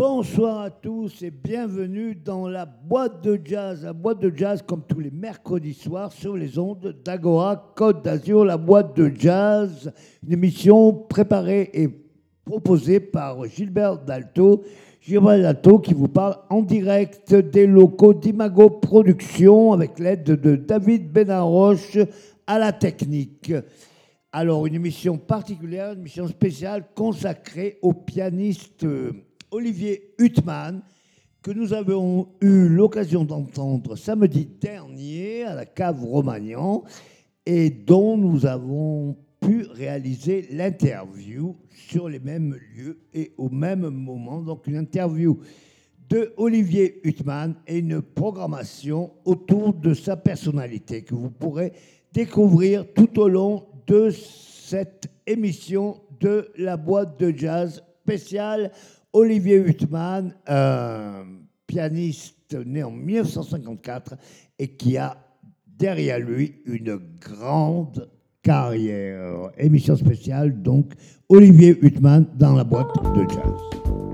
Bonsoir à tous et bienvenue dans la boîte de jazz. La boîte de jazz, comme tous les mercredis soirs, sur les ondes d'Agora Côte d'Azur. La boîte de jazz, une émission préparée et proposée par Gilbert Dalto. Gilbert Dalto qui vous parle en direct des locaux d'Imago Productions avec l'aide de David Benaroche à la technique. Alors, une émission particulière, une émission spéciale consacrée au pianiste euh, Olivier Huttmann, que nous avons eu l'occasion d'entendre samedi dernier à la cave Romagnan et dont nous avons pu réaliser l'interview sur les mêmes lieux et au même moment. Donc, une interview de Olivier Huttmann et une programmation autour de sa personnalité que vous pourrez découvrir tout au long de cette émission de la boîte de jazz spéciale. Olivier Huttmann, un pianiste né en 1954 et qui a derrière lui une grande carrière. Émission spéciale, donc Olivier Huttmann dans la boîte de jazz.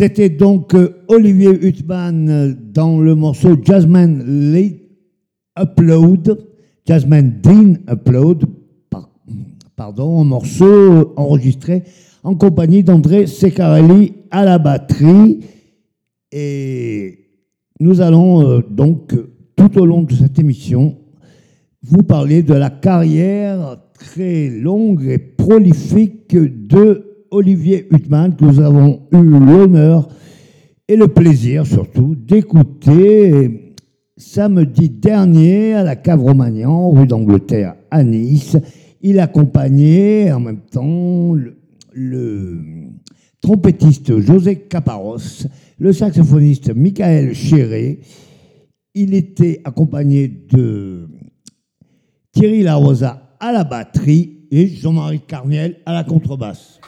C'était donc euh, Olivier Huttman dans le morceau Jasmine Upload, Jasmine Dean Upload, pardon, un morceau enregistré en compagnie d'André Secarelli à la batterie. Et nous allons euh, donc, tout au long de cette émission, vous parler de la carrière très longue et prolifique de Olivier Huttman, que nous avons eu l'honneur et le plaisir surtout d'écouter samedi dernier à la Cave Romagnan, rue d'Angleterre à Nice. Il accompagnait en même temps le, trompettiste José Caparros, le saxophoniste Michael Chéré. Il était accompagné de Thierry Larosa à la batterie et Jean-Marie Carniel à la contrebasse.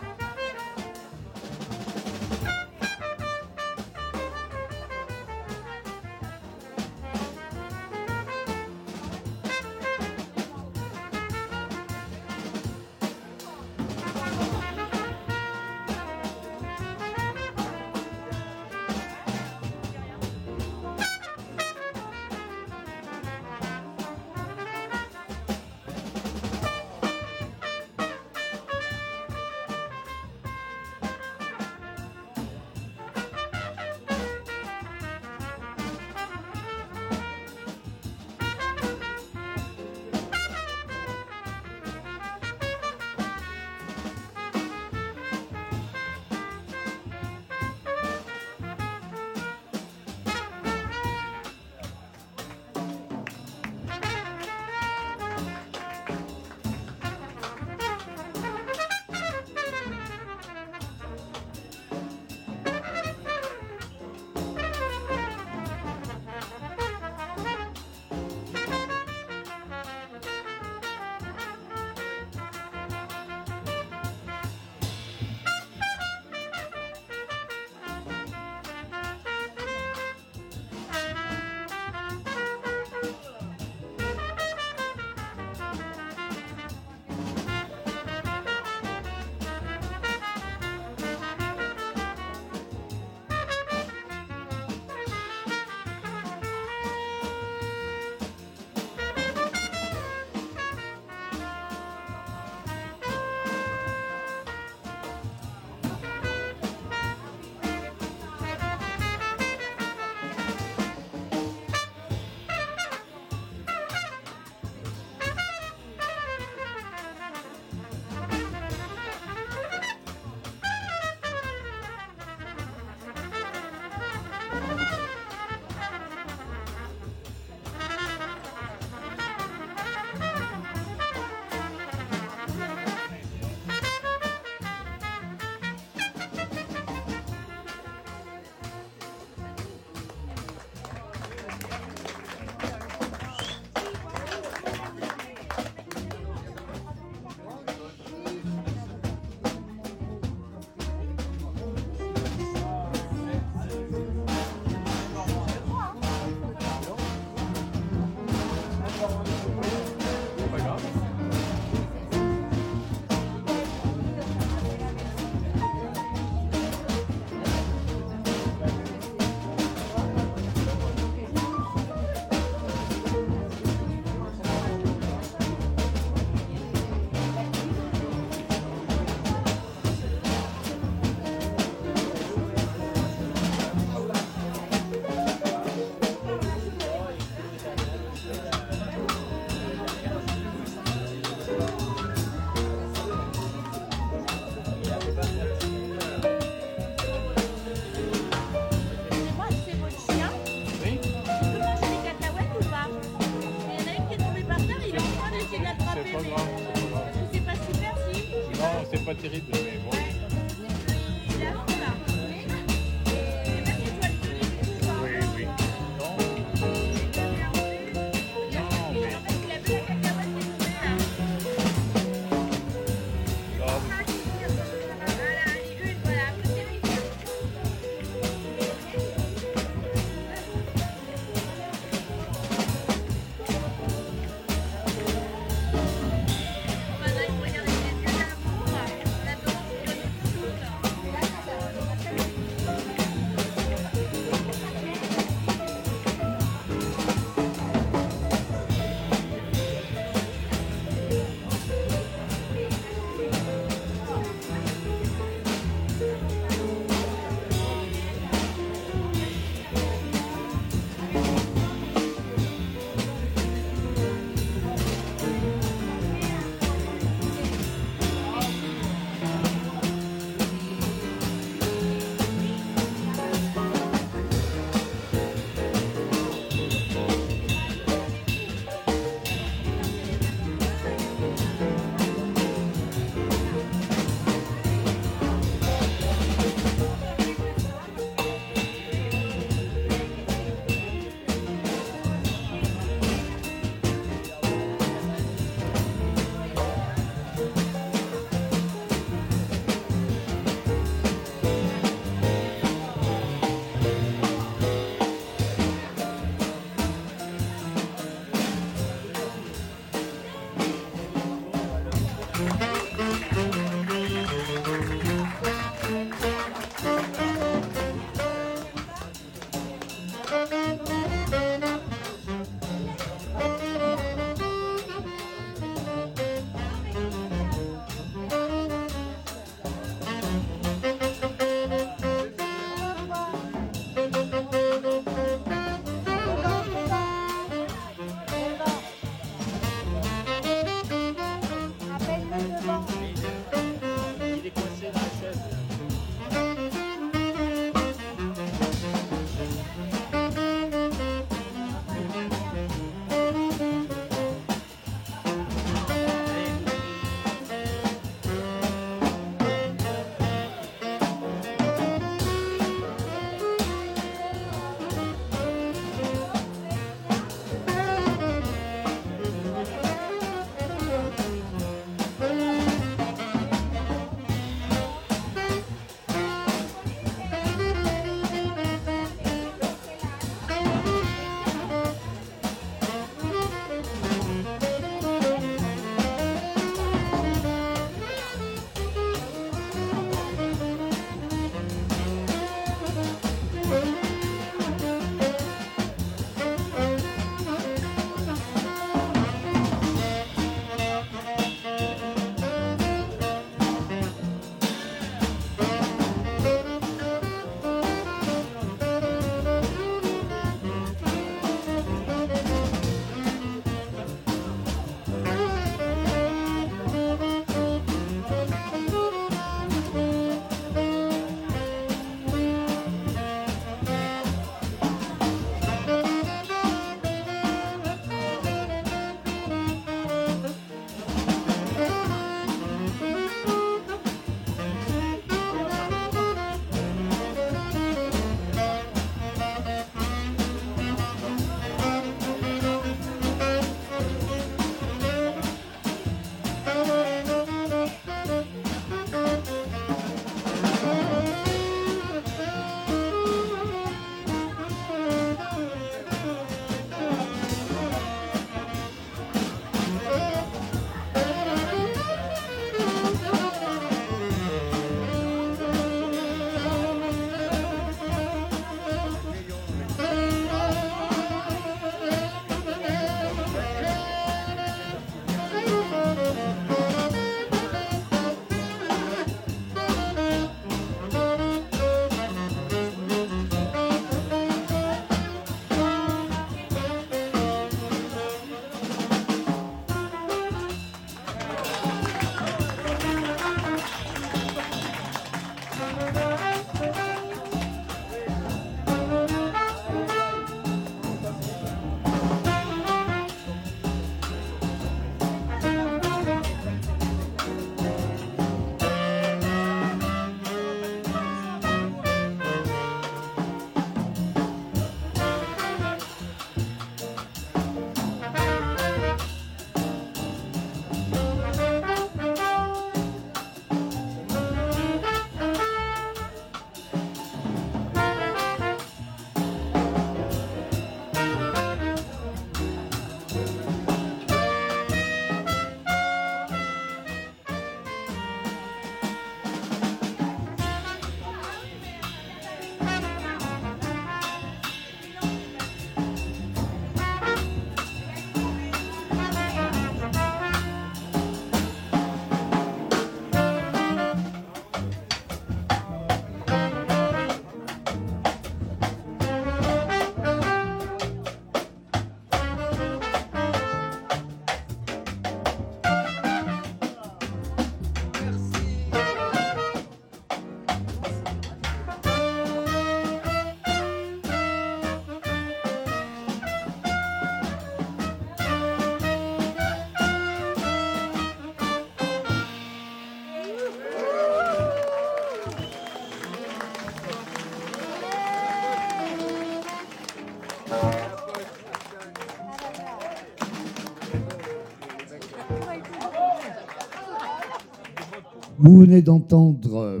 Venez d'entendre euh,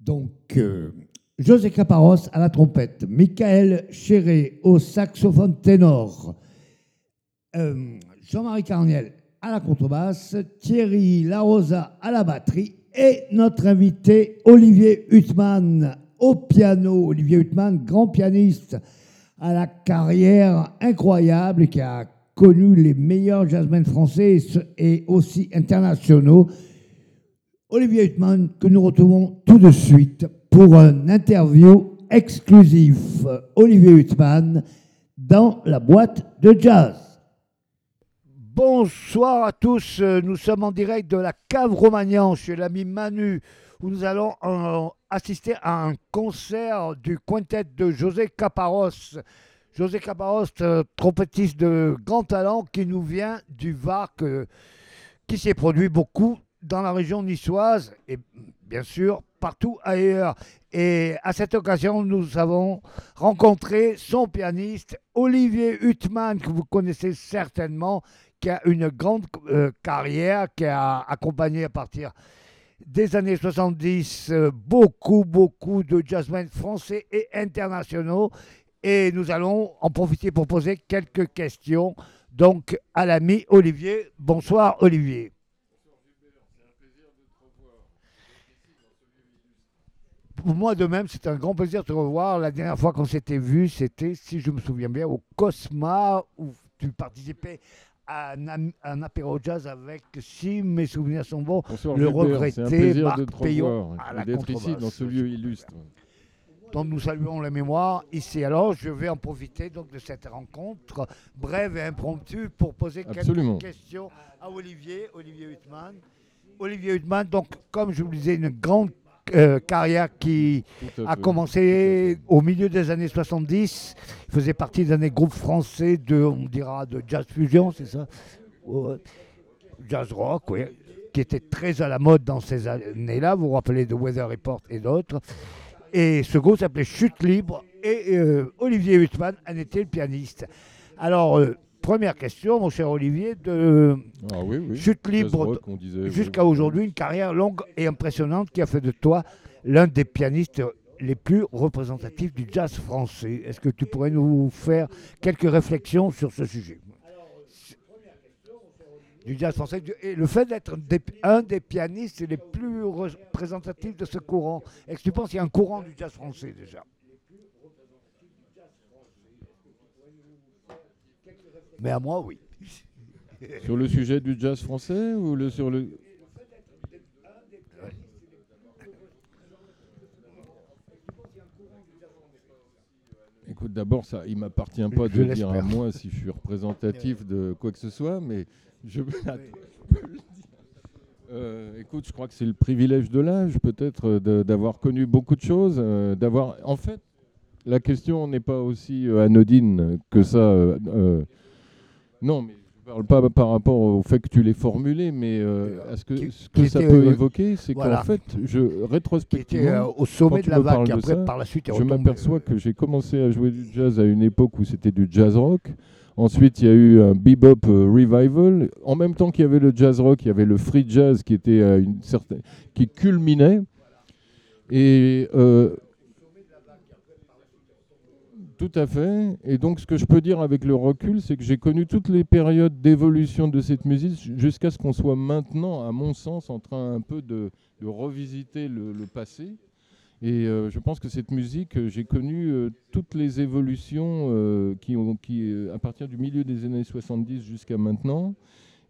donc euh, José Caparros à la trompette, Michael Chéré au saxophone ténor, euh, Jean-Marie Carniel à la contrebasse, Thierry Larosa à la batterie et notre invité Olivier Huttman au piano. Olivier Huttman, grand pianiste à la carrière incroyable qui a connu les meilleurs jazzmen français et aussi internationaux. Olivier Huttman, que nous retrouvons tout de suite pour une interview exclusif. Olivier Huttman dans la boîte de jazz. Bonsoir à tous, nous sommes en direct de la cave Romagnan chez l'ami Manu, où nous allons euh, assister à un concert du quintet de José Caparros. José Caparros, euh, trompettiste de grand talent qui nous vient du Var, qui s'est produit beaucoup dans la région niçoise et bien sûr partout ailleurs. Et à cette occasion, nous avons rencontré son pianiste Olivier Huttman, que vous connaissez certainement, qui a une grande euh, carrière, qui a accompagné à partir des années 70 euh, beaucoup, beaucoup de jazzmen français et internationaux. Et nous allons en profiter pour poser quelques questions. Donc, à l'ami Olivier. Bonsoir, Olivier. Pour moi de même, c'est un grand plaisir de te revoir. La dernière fois qu'on s'était vu, c'était, si je me souviens bien, au Cosma, où tu participais à un, apéro jazz avec, si mes souvenirs sont bons, Bonsoir le Gilbert, regretté Marc Payon à la d'être ici dans ce lieu illustre. dont nous saluons la mémoire ici. Alors, je vais en profiter donc de cette rencontre brève et impromptue pour poser Absolument. quelques questions à Olivier, Olivier Huttman. Olivier Huttman, donc, comme je vous le disais, une grande euh, carrière qui a commencé au milieu des années 70. Il faisait partie d'un des groupes français de, on dira, de jazz fusion, c'est ça? Jazz rock, oui, qui était très à la mode dans ces années-là. Vous vous rappelez de Weather Report et d'autres. Et ce groupe s'appelait Chute Libre et euh, Olivier Huttman en était le pianiste. Alors, euh, première question, mon cher Olivier, de Ah oui, oui. Chute Libre jusqu'à oui. aujourd'hui, une carrière longue et impressionnante qui a fait de toi l'un des pianistes les plus représentatifs du jazz français. Est-ce que tu pourrais nous faire quelques réflexions sur ce sujet? Du jazz français et le fait d'être un des pianistes les plus représentatifs de ce courant. Est-ce que tu penses qu'il y a un courant du jazz français déjà? Mais à moi, oui. Sur le sujet du jazz français ou le, sur le. Écoute, d'abord, ça, il m'appartient pas Je de dire à moi si je suis représentatif de quoi que ce soit, mais je. Peux le dire. Euh, écoute, je crois que c'est le privilège de l'âge, peut-être, euh, d'avoir connu beaucoup de choses, euh, d'avoir. En fait, la question n'est pas aussi anodine que ça. euh, non, mais je ne parle pas par rapport au fait que tu l'aies formulé, mais euh, à ce que, Qui- ce que ça était, peut euh, évoquer, c'est voilà. qu'en fait, je, Qui était euh, rétrospectivement, au sommet de la vague, après, ça, par la suite, je m'aperçois que j'ai commencé à jouer du jazz à une époque où c'était du jazz rock. Ensuite, il y a eu un bebop euh, revival. En même temps qu'il y avait le jazz rock, il y avait le free jazz qui était à une certaine, qui culminait. Et euh, tout à fait. Et donc, ce que je peux dire avec le recul, c'est que j'ai connu toutes les périodes d'évolution de cette musique jusqu'à ce qu'on soit maintenant, à mon sens, en train un peu de, revisiter le, passé. Et euh, je pense que cette musique, euh, j'ai connu euh, toutes les évolutions qui ont, qui, à partir du milieu des années 70 jusqu'à maintenant.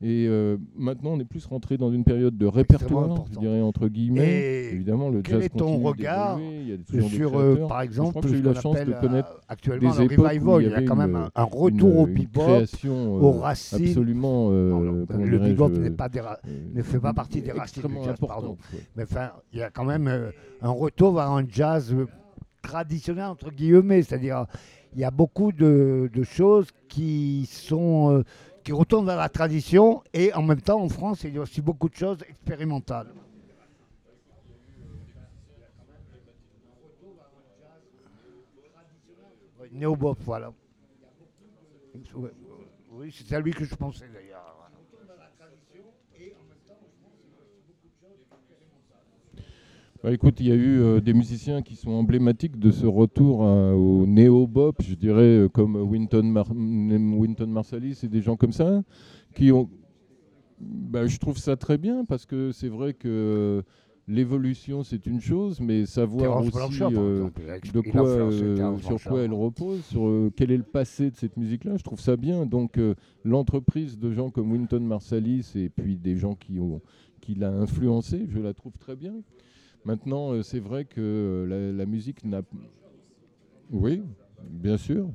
Et euh, maintenant, on est plus rentré dans une période de répertoire, je dirais entre guillemets. Et Évidemment, le quel jazz est ton regard il y a des sur, euh, par Je exemple, crois que j'ai eu la chance de connaître euh, actuellement des époques revival. il Il y a quand même un, un retour une, au bebop, création aux euh, racines. absolument. Non, non, comment le bebop ne fait pas partie des racines du jazz, pardon. ouais. Mais enfin, il y a quand même un retour vers un jazz traditionnel, entre guillemets. C'est-à-dire, il y a beaucoup de, de choses qui sont. Qui retournent vers la tradition et en même temps en France il y a aussi beaucoup de choses expérimentales. Voilà. Oui, c'est à lui que je pensais d'ailleurs. Bah, écoute, il y a eu euh, des musiciens qui sont emblématiques de ce retour à- au néo-bop, je dirais, euh, comme Winton, Mar- Marsalis et des gens comme ça, qui ont. Bah, je trouve ça très bien parce que c'est vrai que l'évolution c'est une chose, mais savoir aussi Blanchard, euh, exemple, de quoi, euh, sur quoi elle repose, sur euh, quel est le passé de cette musique-là. Je trouve ça bien. Donc euh, l'entreprise de gens comme Wynton Marsalis et puis des gens qui ont qui l'a influencé, je la trouve très bien. Maintenant, euh, c'est vrai que euh, la, la musique n'a. Oui, bien sûr.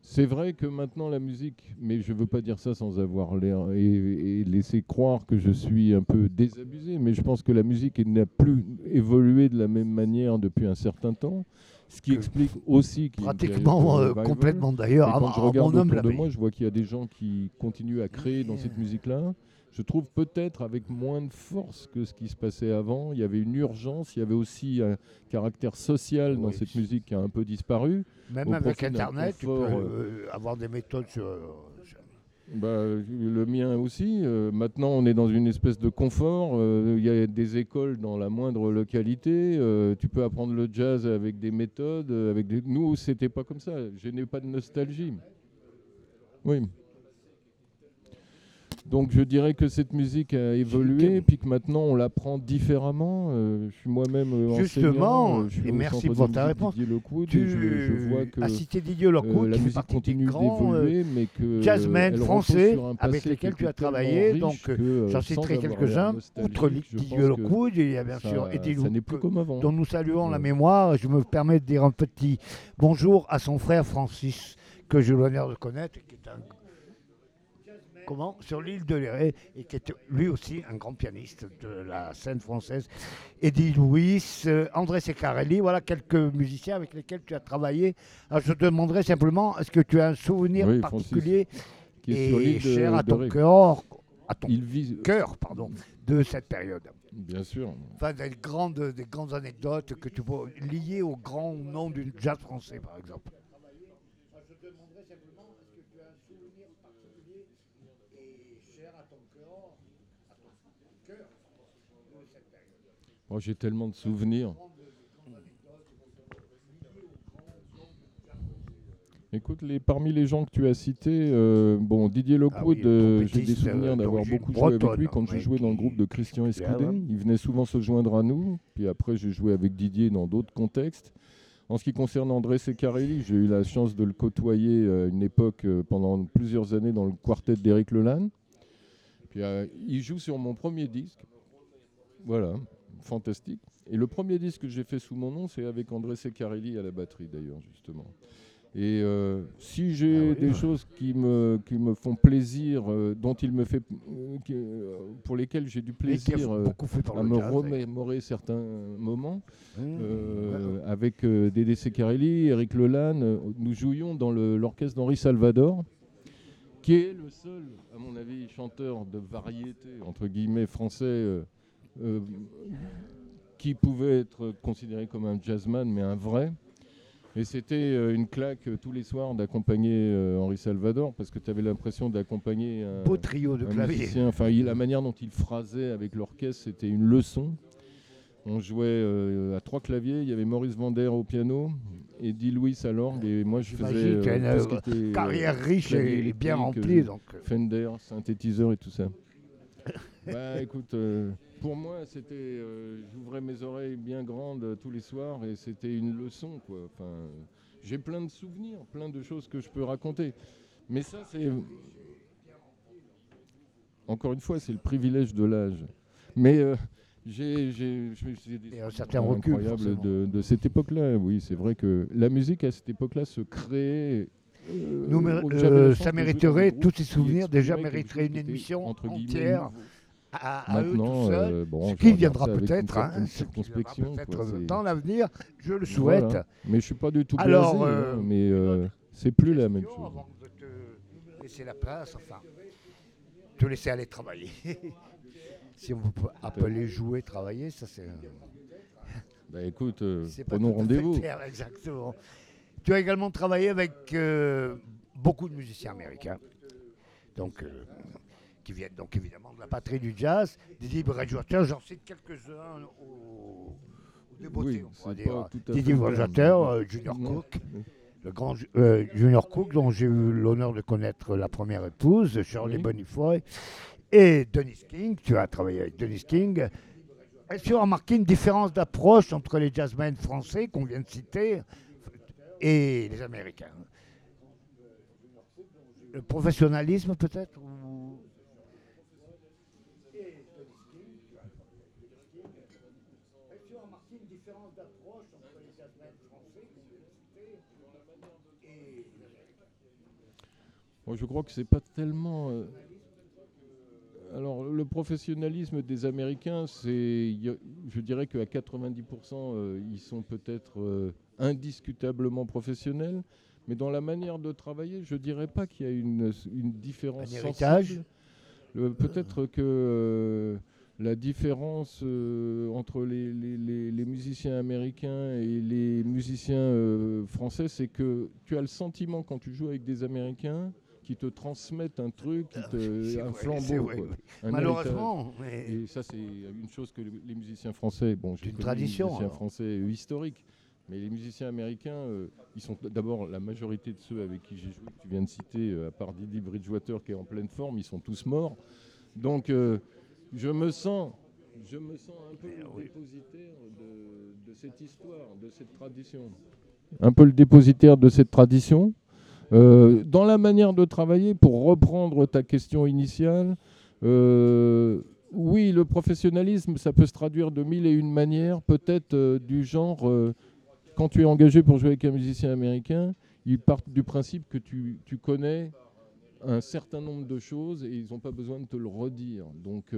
C'est vrai que maintenant la musique, mais je ne veux pas dire ça sans avoir l'air et, et laisser croire que je suis un peu désabusé, mais je pense que la musique n'a plus évolué de la même manière depuis un certain temps, ce qui Que explique aussi qu'il y a une Pratiquement, euh, complètement d'ailleurs. quand je regarde autour de moi, je vois qu'il y a des gens qui continuent à créer dans cette musique-là. Je trouve peut-être avec moins de force que ce qui se passait avant. Il y avait une urgence, il y avait aussi un caractère social dans cette musique qui a un peu disparu. Même avec Internet, tu peux confort, euh, avoir des méthodes sur. sur- Bah, le mien aussi. Euh, maintenant, on est dans une espèce de confort. Euh, Il y a des écoles dans la moindre localité. Euh, tu peux apprendre le jazz avec des méthodes. euh, Avec des... Nous, c'était pas comme ça. Je n'ai pas de nostalgie. Oui. Donc je dirais que cette musique a évolué, puis que maintenant on l'apprend différemment. Euh, je suis moi-même euh, Justement, euh, je suis et merci pour ta réponse. Lockwood, Tu et je, je vois que as cité Didier euh, Lockwood, la qui fait musique continue euh, d'évoluer, mais que jazzmen français avec lesquels tu as travaillé. Donc, euh, j'en citerai quelques-uns. Outre Didier Lockwood, il y a bien ça- sûr Eddie dont nous saluons la mémoire. Je me permets de dire un petit bonjour à son frère Francis, que j'ai l'honneur de connaître, qui est un comment sur l'île de Léré et qui est lui aussi un grand pianiste de la scène française. Eddie Louis, euh, André Secarelli, voilà quelques musiciens avec lesquels tu as travaillé. Alors, je te demanderai simplement, est-ce que tu as un souvenir Oui, Francis, particulier qui est sur et l'île de, cher à ton cœur, à ton Il vise, cœur, pardon, de cette période bien sûr. Enfin, des grandes, des grandes anecdotes que tu peux lier au grand nom du jazz français, par exemple. Je te demanderai simplement, est-ce que tu as un souvenir particulier et cher à ton cœur, à ton cœur de cette Oh, J'ai tellement de souvenirs. Écoute, les, parmi les gens que tu as cités, euh, bon, Didier Lockwood, Ah oui, le euh, j'ai des trompettiste, souvenirs euh, d'avoir beaucoup joué avec lui quand je oui, jouais dans le groupe de Christian Escudé. Il venait souvent se joindre à nous, puis après j'ai joué avec Didier dans d'autres contextes. En ce qui concerne André Secarelli, j'ai eu la chance de le côtoyer à une époque euh, pendant plusieurs années dans le quartet d'Éric Lelanne. Puis euh, il joue sur mon premier disque. Voilà, fantastique. Et le premier disque que j'ai fait sous mon nom, c'est avec André Secarelli à la batterie d'ailleurs, justement. Et euh, si j'ai Ah oui, des ouais. choses qui me, qui me font plaisir, euh, dont il me fait, euh, qui- pour lesquelles j'ai du plaisir à me jazz, remémorer certains moments, Mmh. avec Dédé Secarelli, Eric Lelanne, nous jouions dans l'orchestre d'Henri Salvador, qui est le seul, à mon avis, chanteur de variété, entre guillemets, français, euh, qui pouvait être considéré comme un jazzman, mais un vrai. Et c'était euh, une claque euh, tous les soirs d'accompagner Henri Salvador, parce que tu avais l'impression d'accompagner un, Beau trio de clavier. Enfin, il- la manière dont il phrasait avec l'orchestre, c'était une leçon. On jouait euh, à trois claviers. Il y avait Maurice Vander au piano, Eddie Louis à l'orgue, et moi je faisais une, euh, était, Carrière riche et bien remplie. Donc, Fender, synthétiseur et tout ça. bah écoute, pour moi c'était, euh, j'ouvrais mes oreilles bien grandes euh, tous les soirs et c'était une leçon quoi. Enfin, j'ai plein de souvenirs, plein de choses que je peux raconter. Mais ça c'est, encore une fois, c'est le privilège de l'âge. Mais euh, j'ai, des un souvenirs certain recul, de, de cette époque-là. Oui, c'est vrai que la musique à cette époque-là se créait. euh, Nous, euh, ça mériterait, tous ces souvenirs déjà mériteraient une émission entre guillemets, entière nouveau. À, à eux tout seuls. euh, bon, ce qui viendra peut-être, hein, ce qui viendra circonspection, peut-être quoi, c'est- dans l'avenir, je le souhaite. Voilà. Mais je suis pas du tout Alors, blasé, euh, hein, mais euh, c'est plus la même chose. Avant de te laisser la place, enfin, te laisser aller travailler. si on peut appeler jouer, travailler, ça c'est. Bah écoute, euh, prenons rendez-vous. exactement. Tu as également travaillé avec euh, beaucoup de musiciens américains, donc euh, qui viennent donc évidemment de la patrie du jazz, Didi Bridgewater, j'en cite quelques-uns au, au débeauté, Oui, on c'est dire. Didi Bridgewater, euh, Junior. Cook, le grand euh, Junior Cook, dont j'ai eu l'honneur de connaître la première épouse, Shirley Oui. Bonifoy, et Dennis King, tu as travaillé avec Dennis King. Est-ce que tu as remarqué une différence d'approche entre les jazzmen français qu'on vient de citer et les Américains Le professionnalisme peut-être Moi, je crois que c'est pas tellement. euh, Alors, le professionnalisme des Américains, c'est, je dirais qu'à 90%, euh, ils sont peut-être euh, indiscutablement professionnels, mais dans la manière de travailler, je dirais pas qu'il y a une, une différence Un héritage? Peut-être que la différence euh, entre les, les- les- les musiciens américains et les musiciens euh, français, c'est que tu as le sentiment quand tu joues avec des Américains qui te transmettent un truc, qui te, Ah, C'est un vrai, flambeau. vrai, quoi. oui. Un Malheureusement, mais-. Et ça, c'est une chose que les musiciens français, bon, j'ai une tradition, les musiciens alors. français euh, historiques, mais les musiciens américains, euh, ils sont d'abord la majorité de ceux avec qui j'ai joué, que tu viens de citer, euh, à part Didi Bridgewater qui est en pleine forme, ils sont tous morts. Donc, euh, je me sens, je me sens un peu le dépositaire de, de cette histoire, de cette tradition. Un peu le dépositaire de cette tradition. Euh, dans la manière de travailler, pour reprendre ta question initiale, euh, oui, le professionnalisme, ça peut se traduire de mille et une manières, peut-être euh, du genre, quand tu es engagé pour jouer avec un musicien américain, ils partent du principe que tu, connais un certain nombre de choses et ils n'ont pas besoin de te le redire. Donc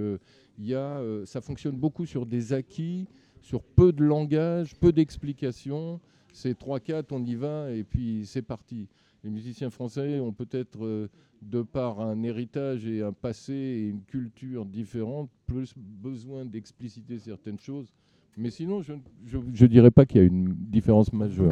y a, ça fonctionne beaucoup sur des acquis, sur peu de langage, peu d'explications. C'est 3-4, on y va et puis c'est parti. Les musiciens français ont peut-être, euh, de par un héritage et un passé et une culture différente, plus besoin d'expliciter certaines choses. Mais sinon, je ne dirais pas qu'il y a une différence majeure.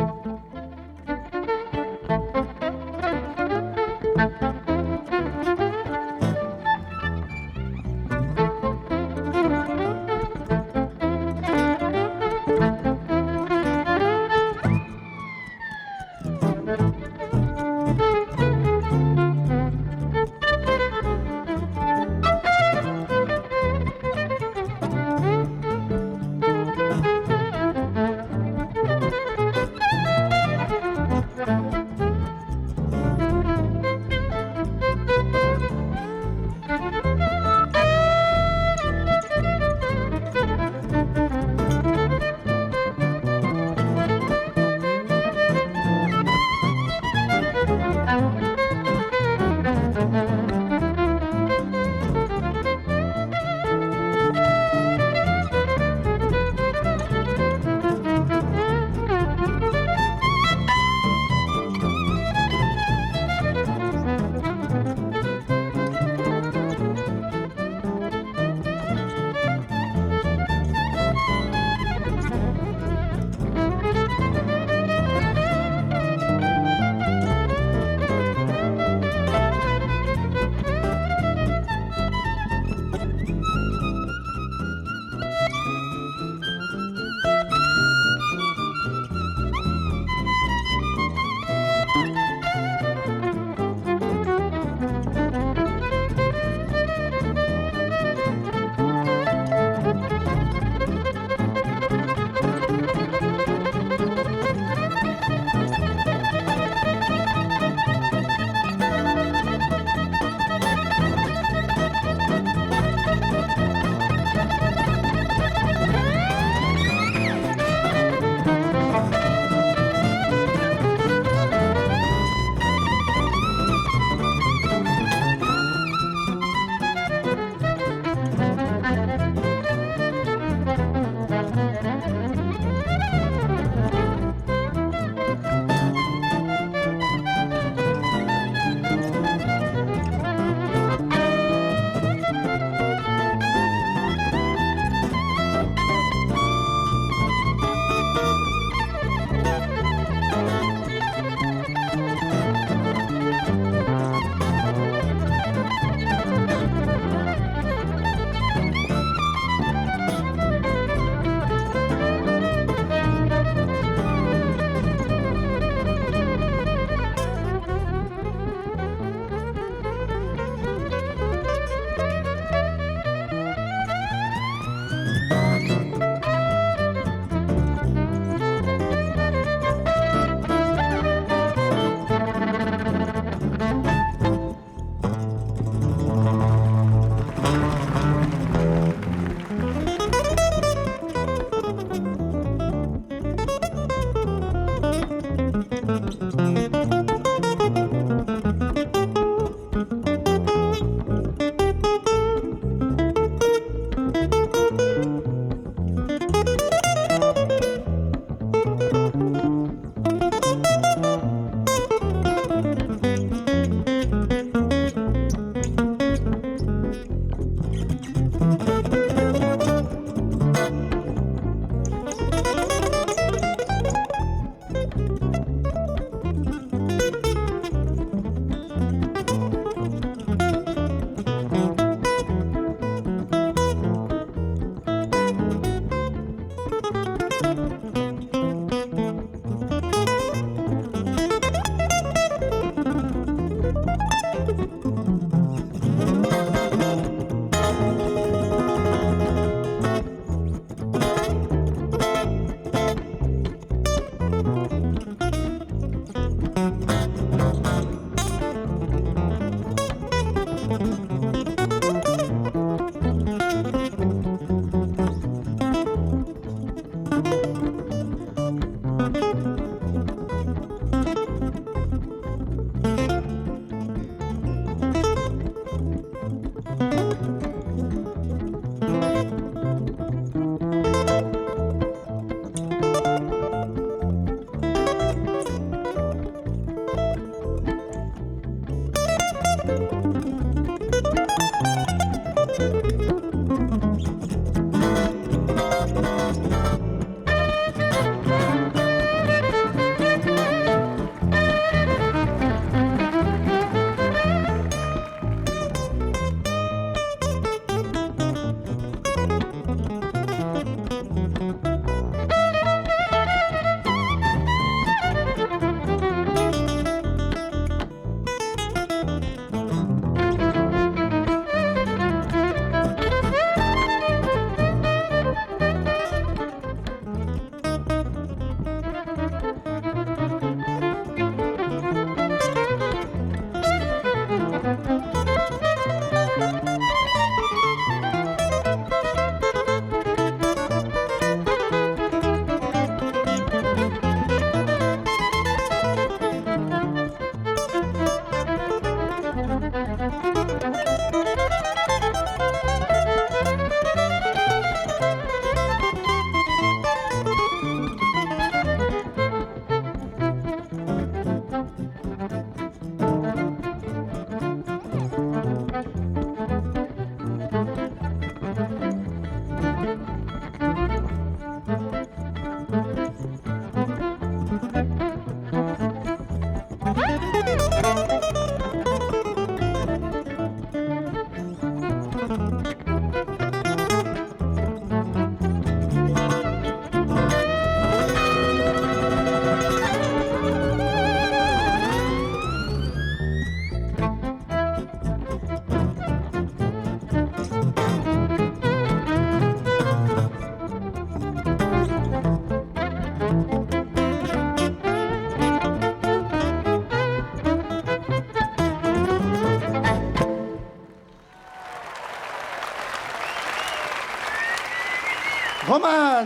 Roman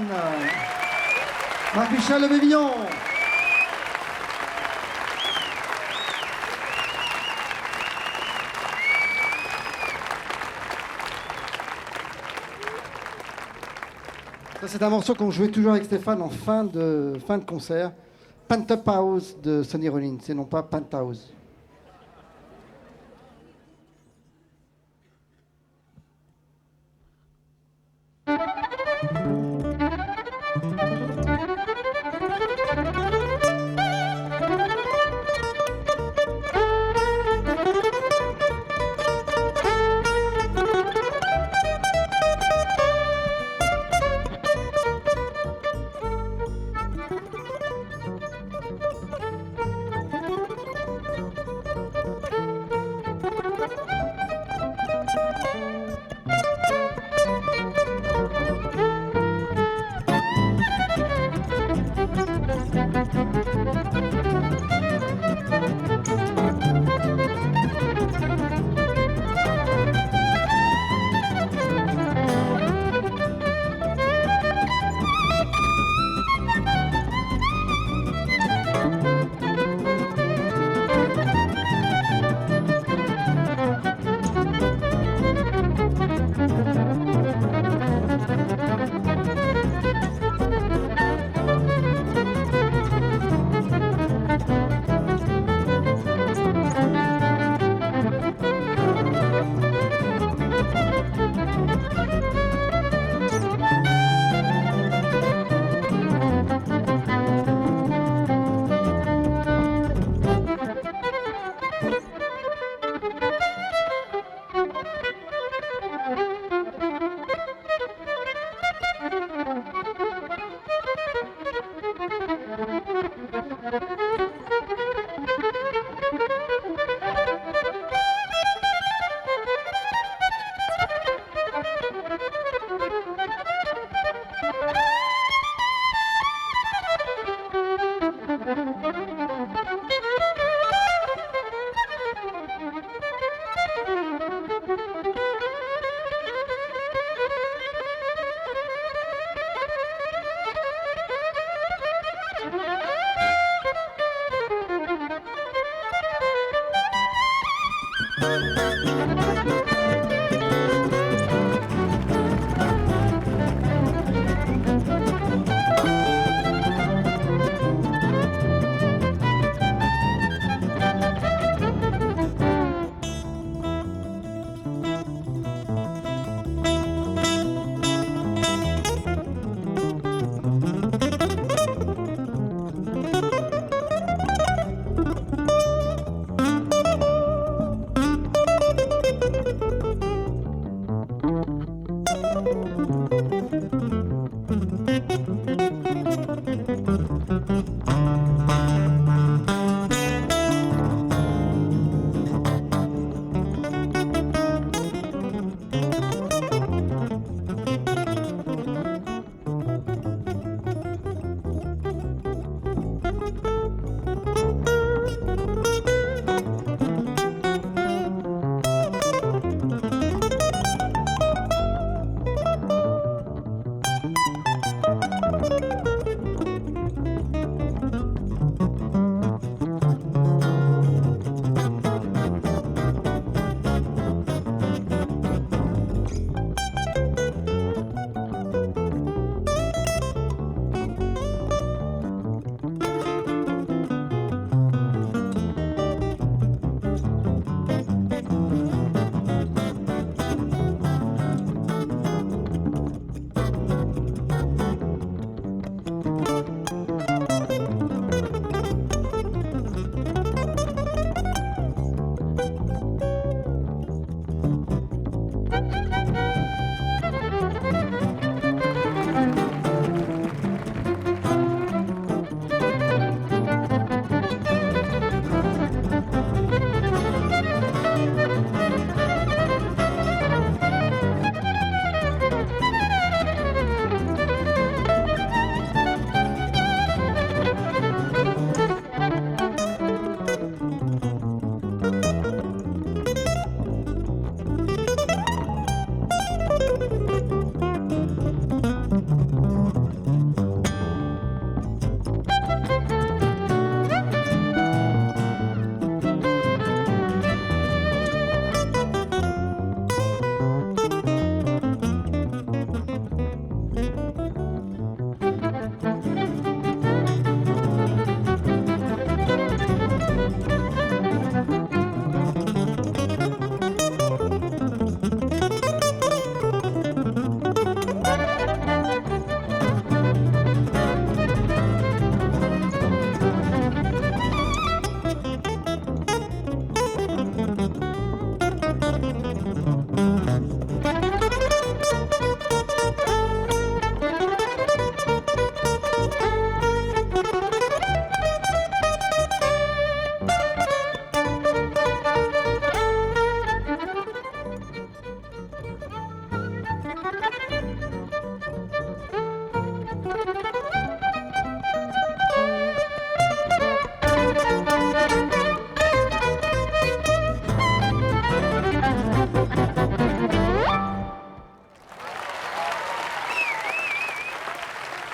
Marc-Michel Lebévillon Ça, c'est un morceau qu'on jouait toujours avec Stéphane en fin de, fin de concert. Penthouse de Sonny Rollins, et non pas Penthouse.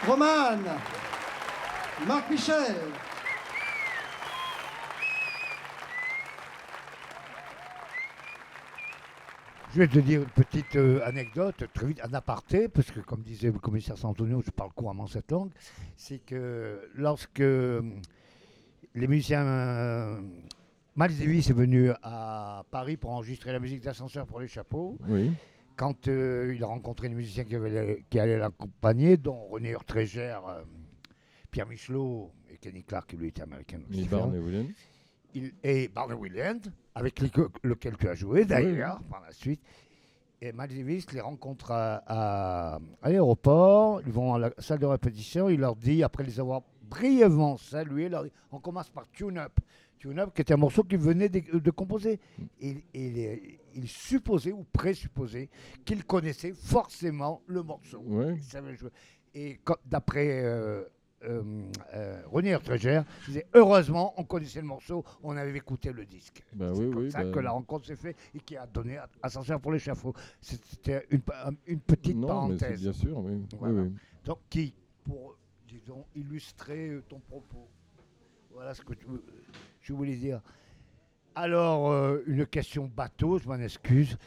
Roman, Marc Michel, Je vais te dire une petite euh, anecdote, très vite, un aparté, parce que comme disait le commissaire Santonio, je parle couramment cette langue, c'est que lorsque euh, les musiciens... euh, Miles Davis est venu à Paris pour enregistrer la musique d'ascenseur pour les chapeaux, Oui. quand euh, il a rencontré les musiciens qui, avaient- qui allaient l'accompagner, dont René Urtrégère, euh, Pierre Michelot et Kenny Clark, qui lui était américain. donc Et. Barney Williams. Il- et Barney Williams, avec lequel, tu as joué d'ailleurs par la suite. Et Miles Davis les rencontre à, à- à l'aéroport, ils vont à la salle de répétition, il leur dit, après les avoir brièvement salués, il leur dit, on commence par Tune Up. Tune Up, qui était un morceau qu'il venait de, de composer. Et, et les- il supposait ou présupposait qu'il connaissait forcément le morceau. Ouais. Jouer. Et d'après euh, euh, euh, René disait heureusement on connaissait le morceau, on avait écouté le disque. Bah C'est oui, comme oui, ça bah- que la rencontre s'est faite et qui a donné à- Ascenseur pour l'échafaud. C'était une, une petite non, parenthèse. bien sûr, oui. Voilà. Donc qui, pour disons illustrer euh, ton propos. Voilà ce que je voulais dire. Alors, euh, une question bateau, je m'en excuse.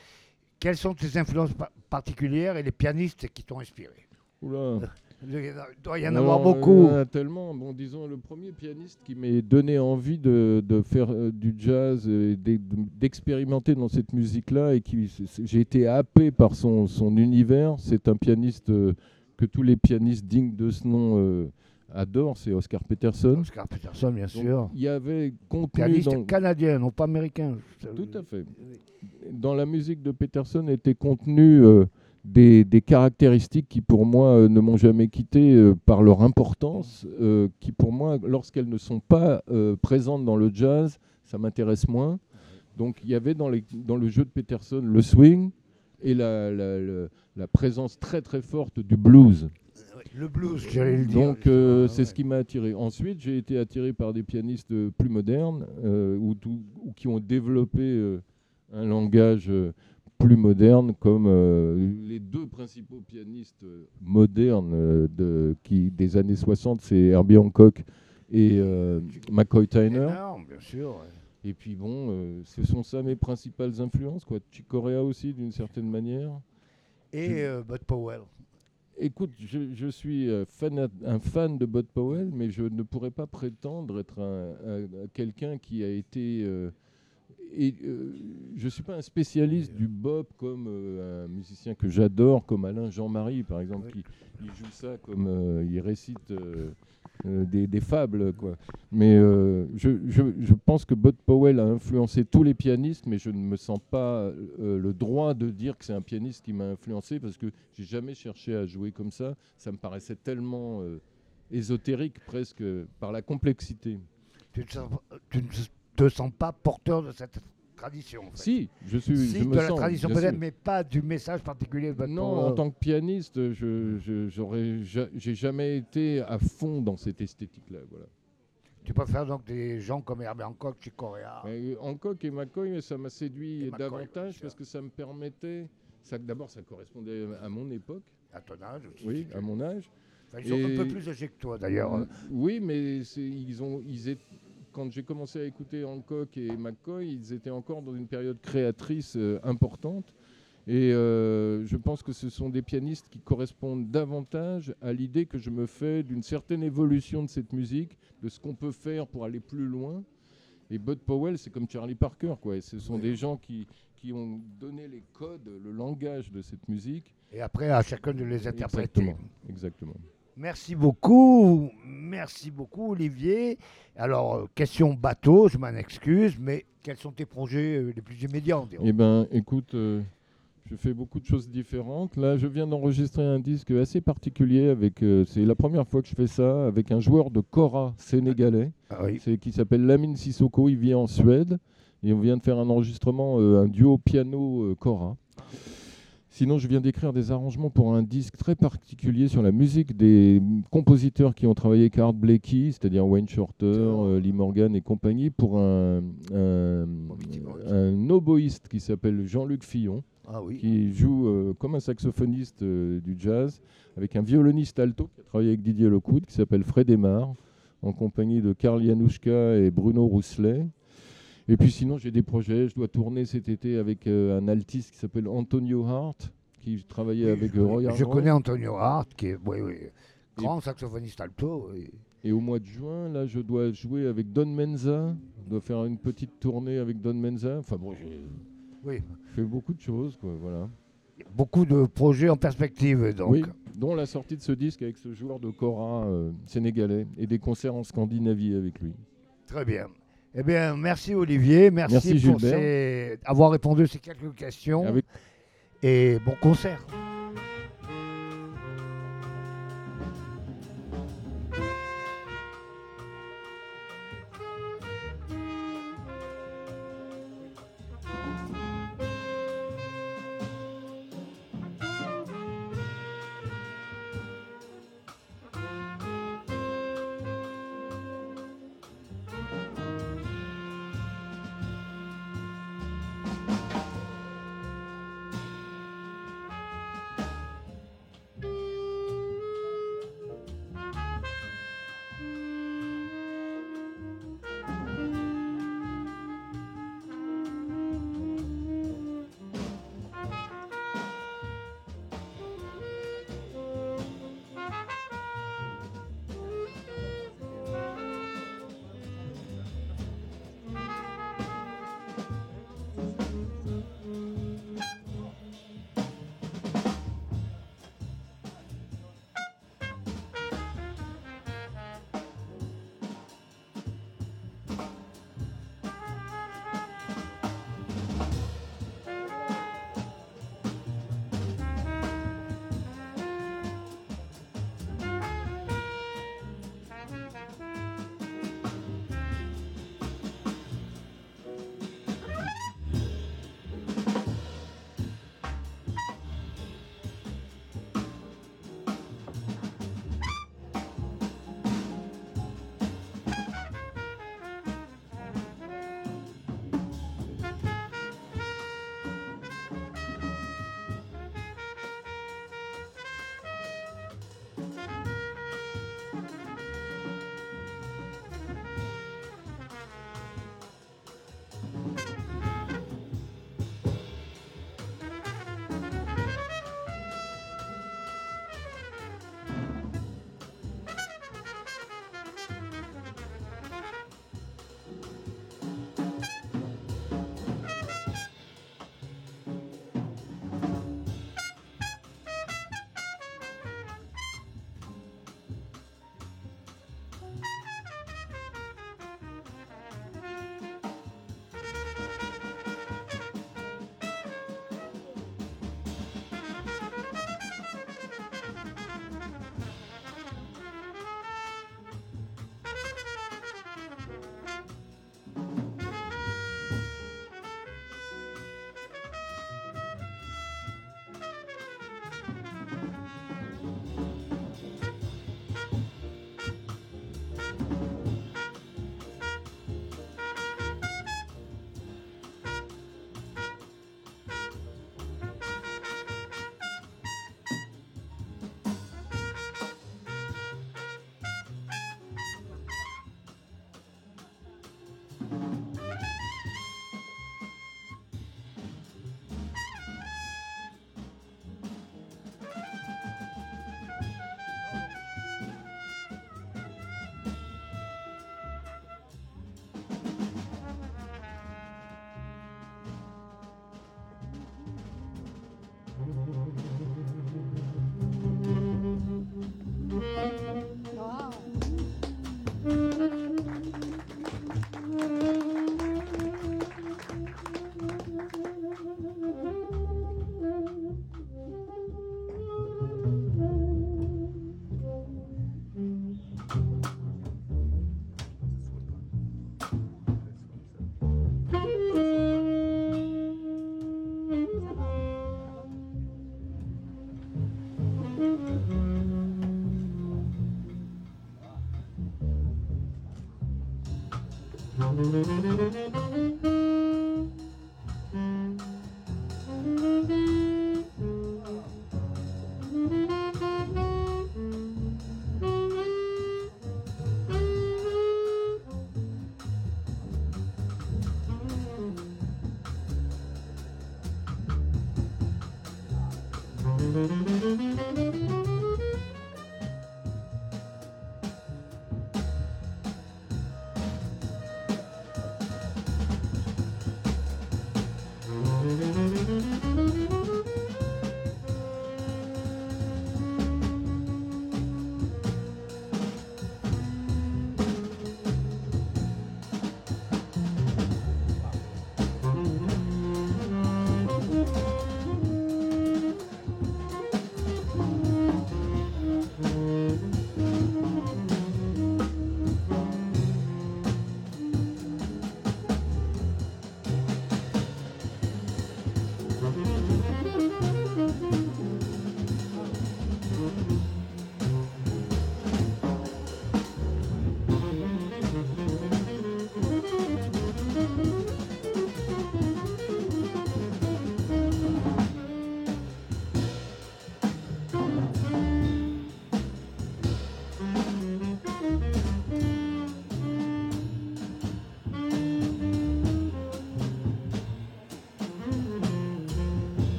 Quelles sont tes influences pa- particulières et les pianistes qui t'ont inspiré? Oula. Il doit y en Alors, avoir beaucoup. Il y en a tellement. Bon, disons, le premier pianiste qui m'a donné envie de, de faire euh, du jazz et d'e- d'expérimenter dans cette musique-là et qui j'ai été happé par son, son univers, c'est un pianiste euh, que tous les pianistes dignes de ce nom euh, adorent, c'est Oscar Peterson. Oscar Peterson, bien sûr. il y avait contenu Pianiste dans, canadien, non pas américain. Tout à fait. Dans la musique de Peterson était contenu euh, des, des caractéristiques qui pour moi euh, ne m'ont jamais quitté euh, par leur importance, euh, qui pour moi, lorsqu'elles ne sont pas présentes dans le jazz, ça m'intéresse moins. Donc il y avait dans, les- dans le jeu de Peterson le swing et la, la- la- la présence très très forte du blues. Le blues, j'allais le dire. Donc euh, c'est ouais. ce qui m'a attiré. Ensuite, j'ai été attiré par des pianistes plus modernes euh, ou, qui ont développé euh, un langage plus moderne, comme euh, les deux principaux pianistes modernes euh, de, qui, des années 60, c'est Herbie Hancock et euh, McCoy Tyner. Énorme, bien sûr. Et puis bon, euh, ce sont ça mes principales influences. Quoi. Chick Corea aussi, d'une certaine manière. Et euh, Bud Powell. Écoute, je, je suis fan, un fan de Bud Powell, mais je ne pourrais pas prétendre être un, un- quelqu'un qui a été. euh, et, euh, je ne suis pas un spécialiste du bop comme euh, un musicien que j'adore, comme Alain Jean-Marie, par exemple, qui il joue ça comme euh, il récite des, des fables. Quoi. Mais je, je- je pense que Bud Powell a influencé tous les pianistes, mais je ne me sens pas le droit de dire que c'est un pianiste qui m'a influencé parce que j'ai jamais cherché à jouer comme ça. Ça me paraissait tellement ésotérique presque par la complexité. Tu ne, sens, tu ne te sens pas porteur de cette tradition. en fait. Si, je suis, Si, je de me la sens, tradition peut-être, mais pas du message particulier de Bud Non, en tant que pianiste, je j'ai jamais été à fond dans cette esthétique-là. Voilà. Tu préfères donc des gens comme Herbie Hancock, Chick Corea. Euh, Hancock et McCoy, ça m'a séduit Et davantage parce que ça me permettait. ça- D'abord, ça correspondait à mon époque, À ton âge aussi. oui, à mon âge. Enfin, ils sont Et- un peu plus âgés que toi d'ailleurs. Oui, mais ils ont, ils étaient- quand j'ai commencé à écouter Hancock et McCoy, ils étaient encore dans une période créatrice euh, importante. Et euh, je pense que ce sont des pianistes qui correspondent davantage à l'idée que je me fais d'une certaine évolution de cette musique, de ce qu'on peut faire pour aller plus loin. Et Bud Powell, c'est comme Charlie Parker, quoi. Et ce sont des gens qui, qui ont donné les codes, le langage de cette musique. Et après, à chacun de les interpréter. Exactement. Exactement. Merci beaucoup, merci beaucoup Olivier. Alors, euh, question bateau, je m'en excuse, mais quels sont tes projets euh, les plus immédiats on dirait? Eh ben, écoute, euh, je fais beaucoup de choses différentes. Là, je viens d'enregistrer un disque assez particulier avec. euh, c'est la première fois que je fais ça avec un joueur de kora sénégalais, Ah oui. c'est qui s'appelle Lamine Sissoko. Il vit en Suède et on vient de faire un enregistrement, euh, un duo piano euh, kora. Sinon, je viens d'écrire des arrangements pour un disque très particulier sur la musique des compositeurs qui ont travaillé avec Art Blakey, c'est-à-dire Wayne Shorter, euh, Lee Morgan et compagnie, pour un, un, un oboïste qui s'appelle Jean-Luc Fillon, Ah oui. qui joue euh, comme un saxophoniste euh, du jazz, avec un violoniste alto qui a travaillé avec Didier Lockwood, qui s'appelle Fred Aymar. en compagnie de Karl Janouchka et Bruno Rousselet. Et puis sinon, j'ai des projets. Je dois tourner cet été avec euh, un altiste qui s'appelle Antonio Hart, qui travaillait avec euh, Roy Je connais Antonio Hart, qui est oui, oui, grand saxophoniste alto. Et au mois de juin, là, je dois jouer avec Don Menza. Je dois faire une petite tournée avec Don Menza. Enfin bon, j'ai Oui. fait beaucoup de choses, quoi. Voilà. Beaucoup de projets en perspective, donc. Oui, dont la sortie de ce disque avec ce joueur de Cora euh, sénégalais et des concerts en Scandinavie avec lui. Très bien. Eh bien, merci Olivier, merci, Merci, pour ces- avoir répondu à ces quelques questions. Avec Et bon concert.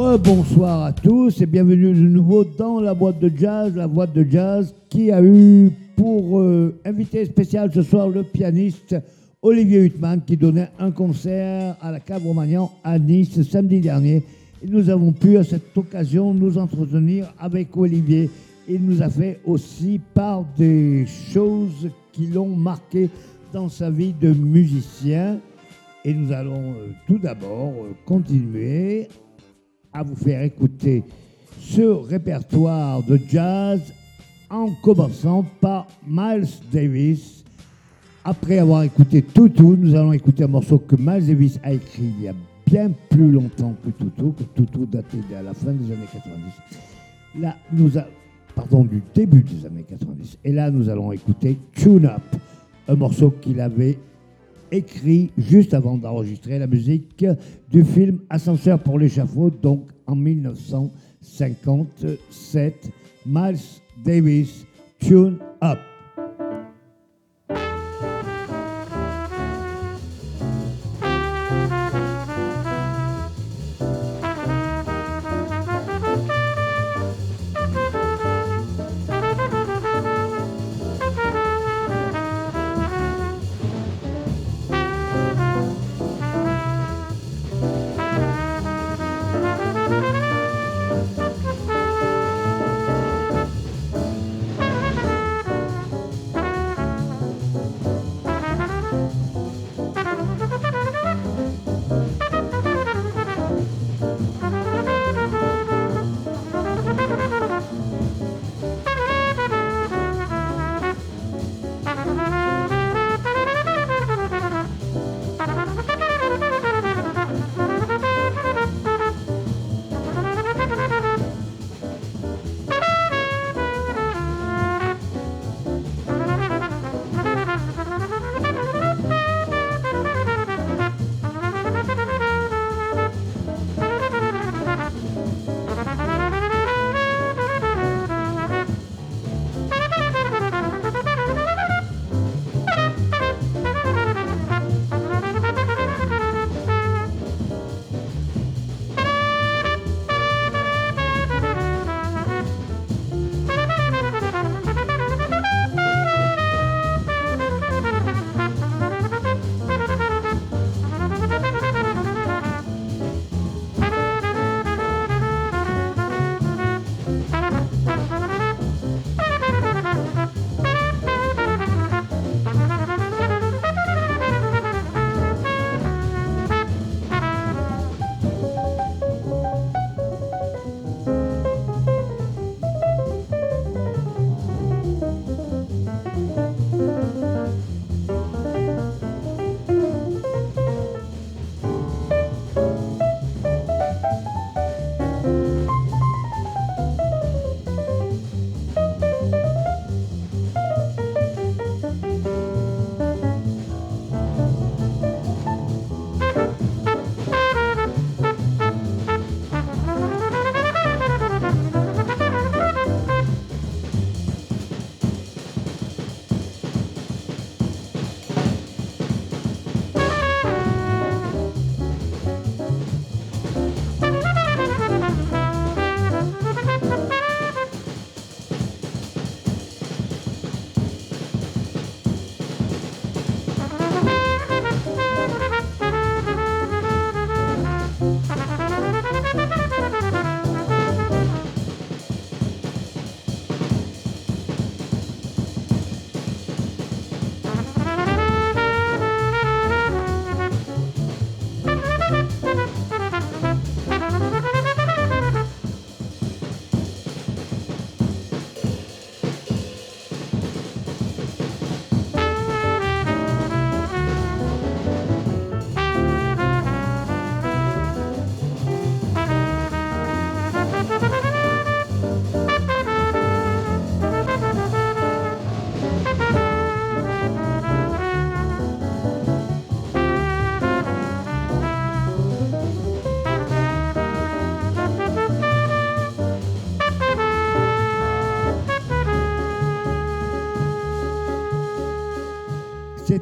Rebonsoir à tous et bienvenue de nouveau dans la boîte de jazz, la boîte de jazz qui a eu pour euh, invité spécial ce soir le pianiste Olivier Huttman qui donnait un concert à la Cave Romagnan à Nice samedi dernier. Nous avons pu à cette occasion nous entretenir avec Olivier. Il nous a fait aussi part des choses qui l'ont marqué dans sa vie de musicien. Et nous allons euh, tout d'abord euh, continuer à vous faire écouter ce répertoire de jazz en commençant par Miles Davis. Après avoir écouté tout, tout, nous allons écouter un morceau que Miles Davis a écrit il y a bien plus longtemps que Toto, que Toto datait à la fin des années 90. Là, nous a, pardon, du début des années 90. Et là, nous allons écouter Tune Up, un morceau qu'il avait écrit juste avant d'enregistrer la musique du film Ascenseur pour l'échafaud, donc en 1957. Miles Davis, Tune Up.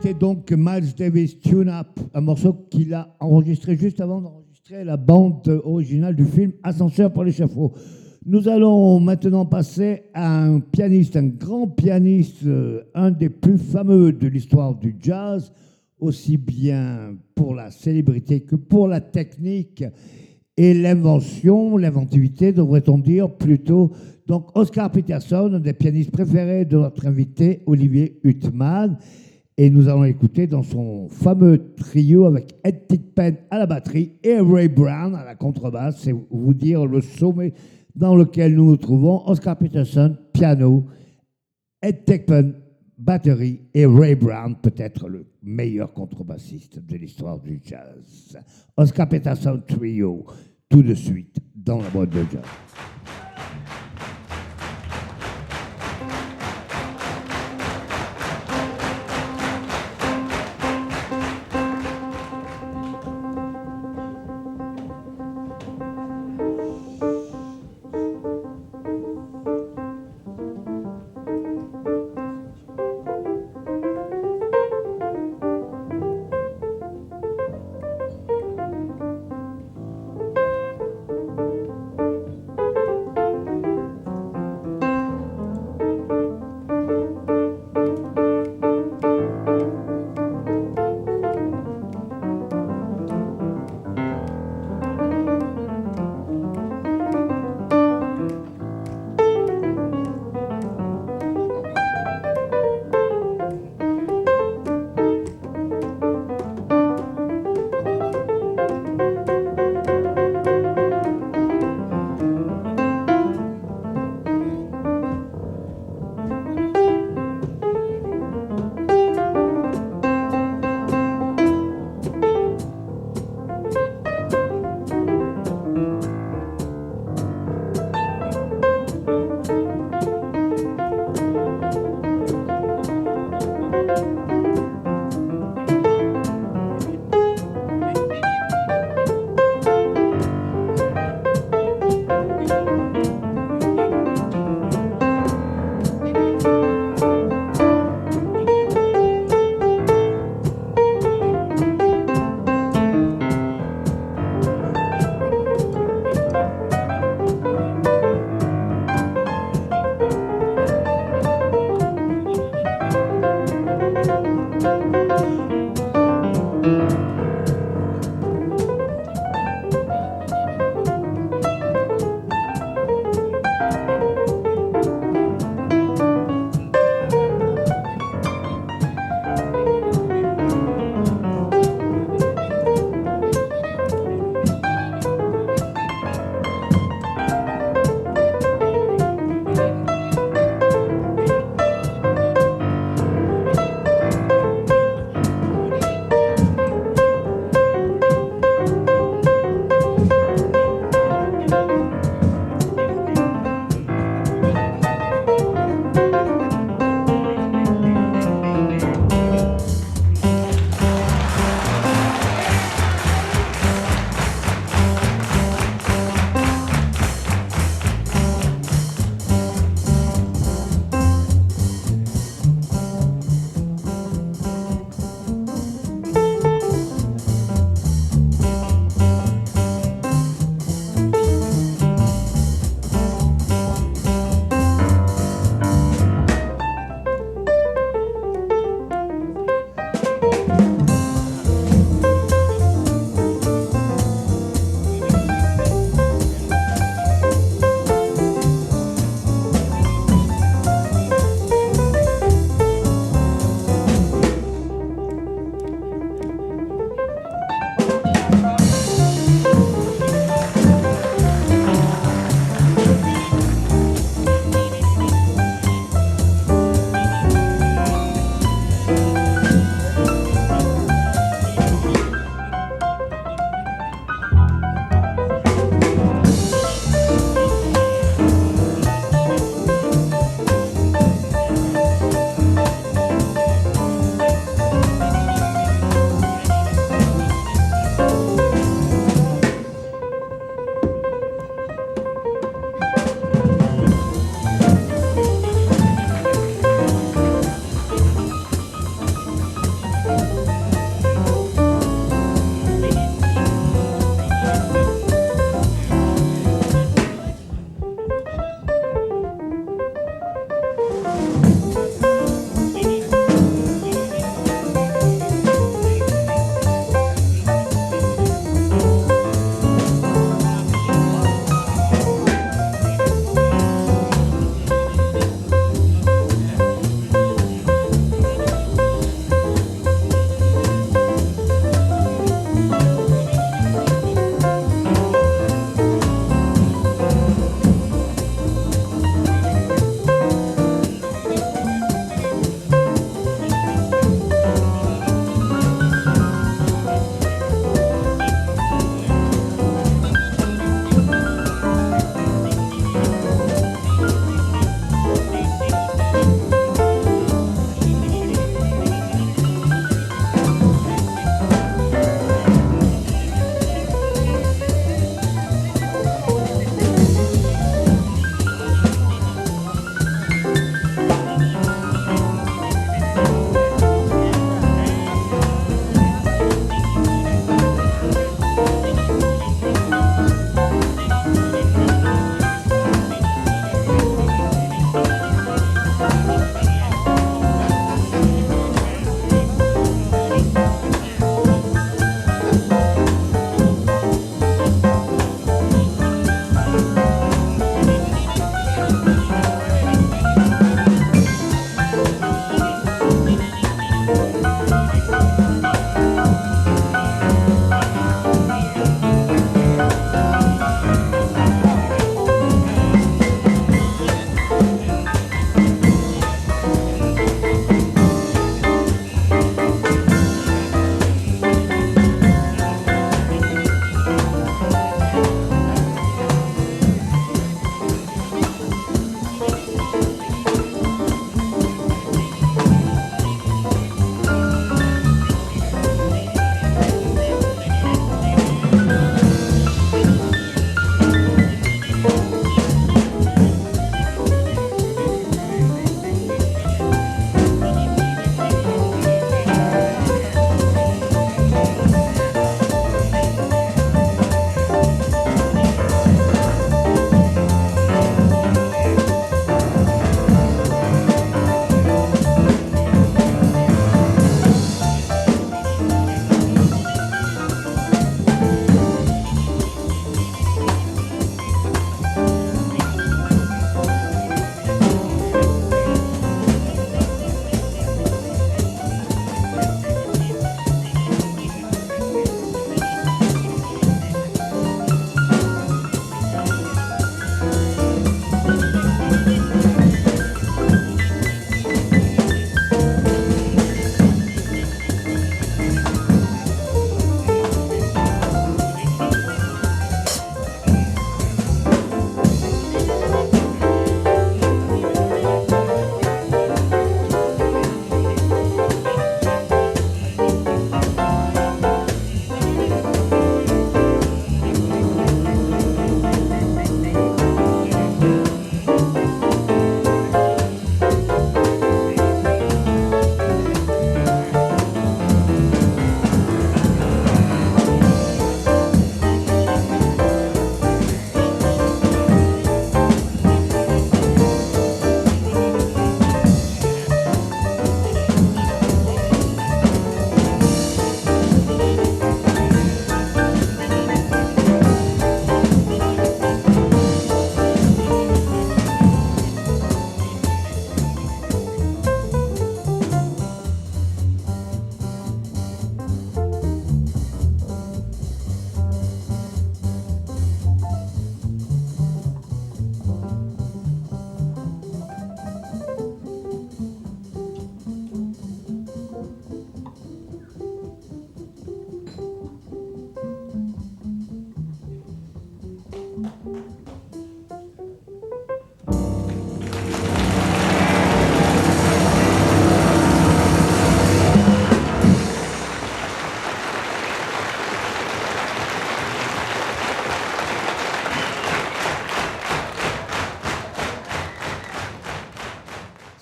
C'était donc Miles Davis Tune Up, un morceau qu'il a enregistré juste avant d'enregistrer la bande originale du film Ascenseur pour l'échafaud. Nous allons maintenant passer à un pianiste, un grand pianiste, euh, un des plus fameux de l'histoire du jazz, aussi bien pour la célébrité que pour la technique et l'invention, l'inventivité, devrait-on dire plutôt. Donc Oscar Peterson, un des pianistes préférés de notre invité Olivier Huttman. Et nous allons écouter dans son fameux trio avec Ed Tickpen à la batterie et Ray Brown à la contrebasse. C'est vous dire le sommet dans lequel nous nous trouvons. Oscar Peterson, piano, Ed Tickpen, batterie et Ray Brown, peut-être le meilleur contrebassiste de l'histoire du jazz. Oscar Peterson Trio, tout de suite dans la boîte de jazz.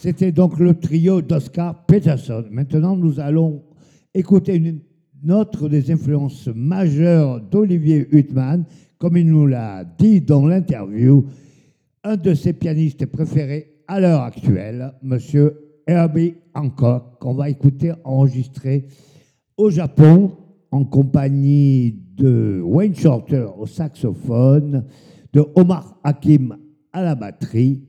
C'était donc le trio d'Oscar Peterson. Maintenant, nous allons écouter une, autre des influences majeures d'Olivier Huttman, comme il nous l'a dit dans l'interview, un de ses pianistes préférés à l'heure actuelle, Monsieur Herbie Hancock, qu'on va écouter enregistrer au Japon en compagnie de Wayne Shorter au saxophone, de Omar Hakim à la batterie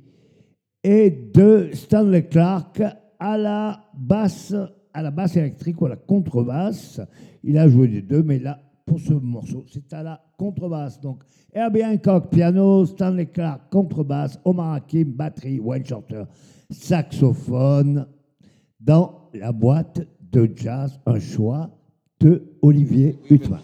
et de Stanley Clark à la basse, à la basse électrique ou à la contrebasse. Il a joué les deux, mais là, pour ce morceau, c'est à la contrebasse. Donc, Herbie Hancock, piano, Stanley Clark, contrebasse, Omar Hakim, batterie, Wayne Shorter, saxophone, dans la boîte de jazz, un choix de Olivier Huttman.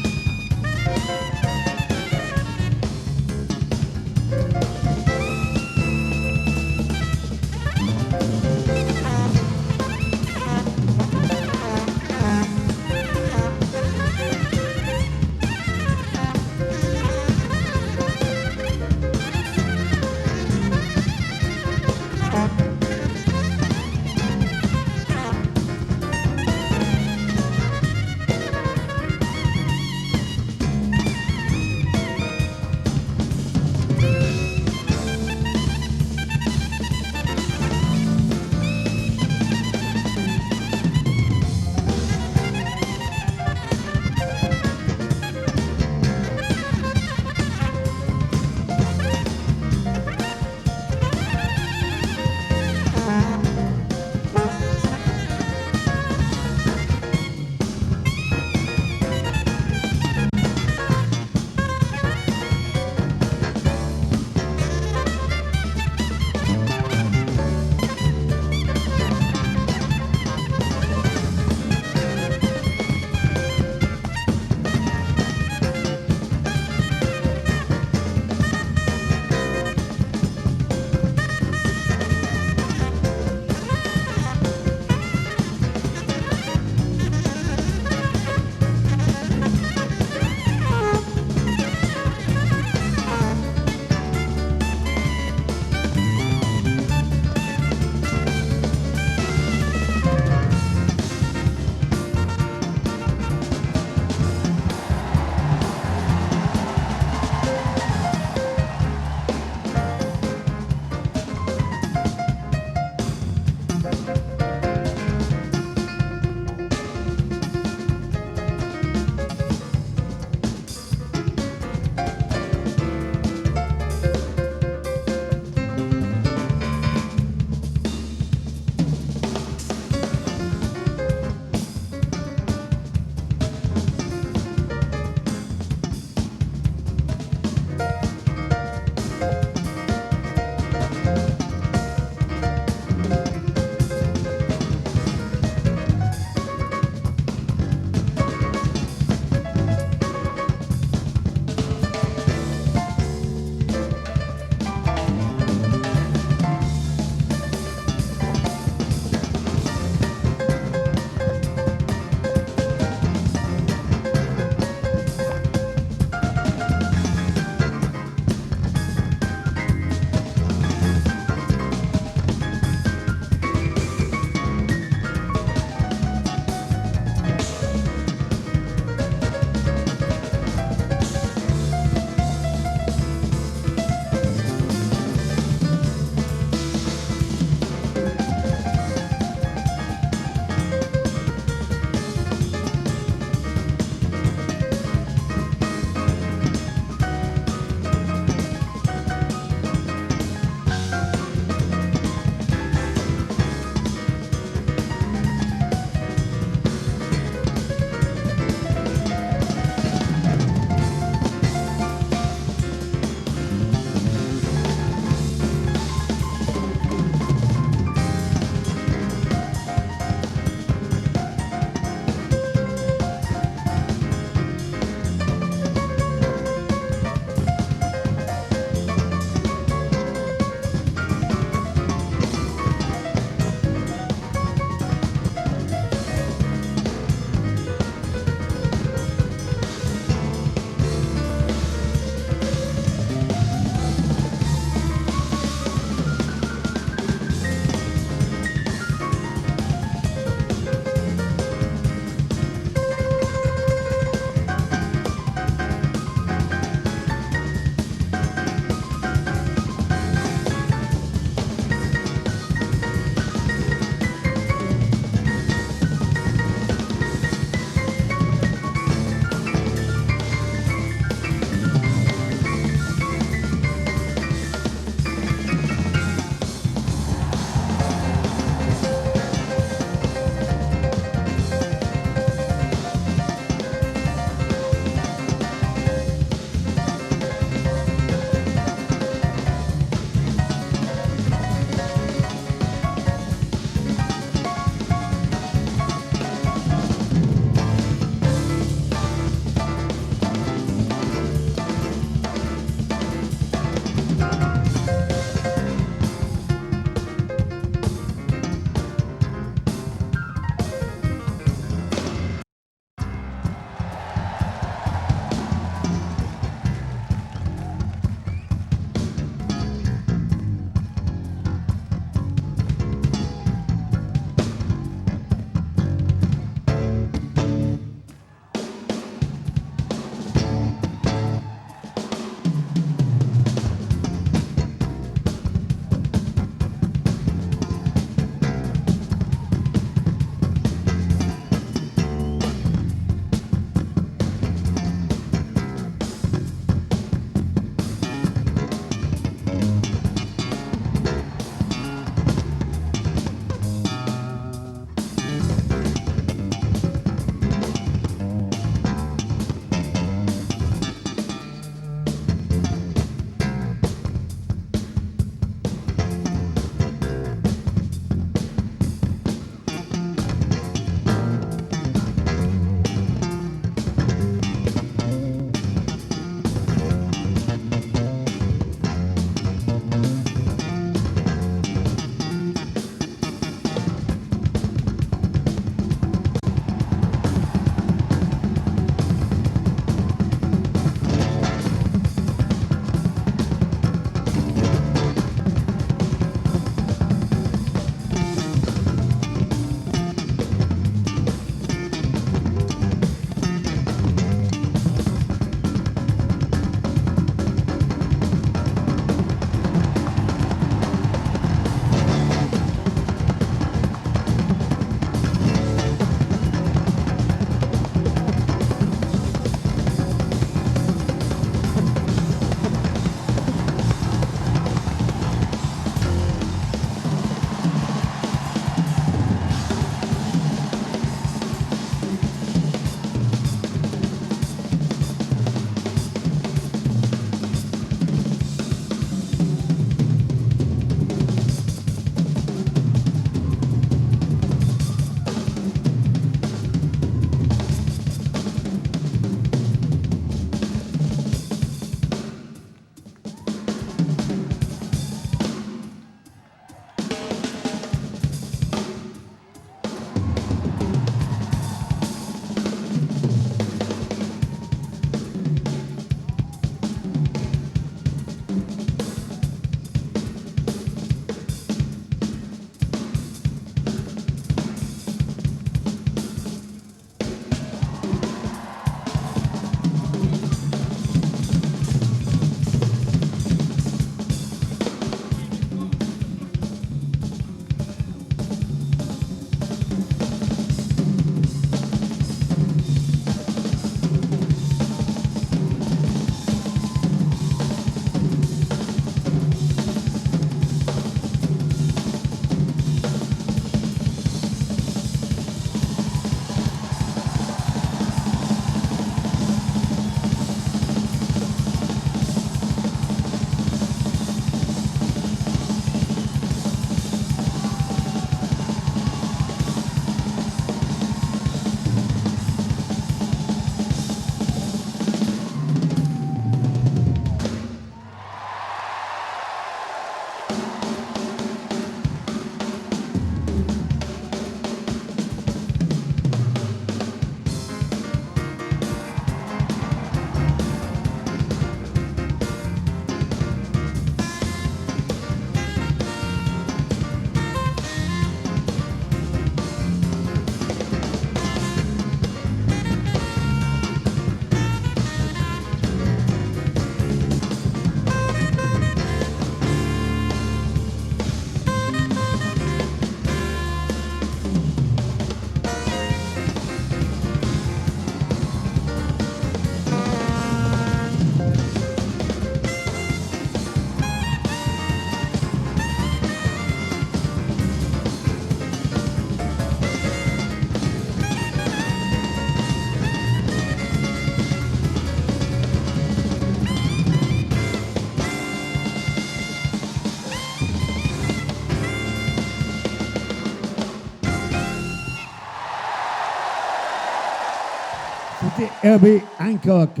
Herbie Hancock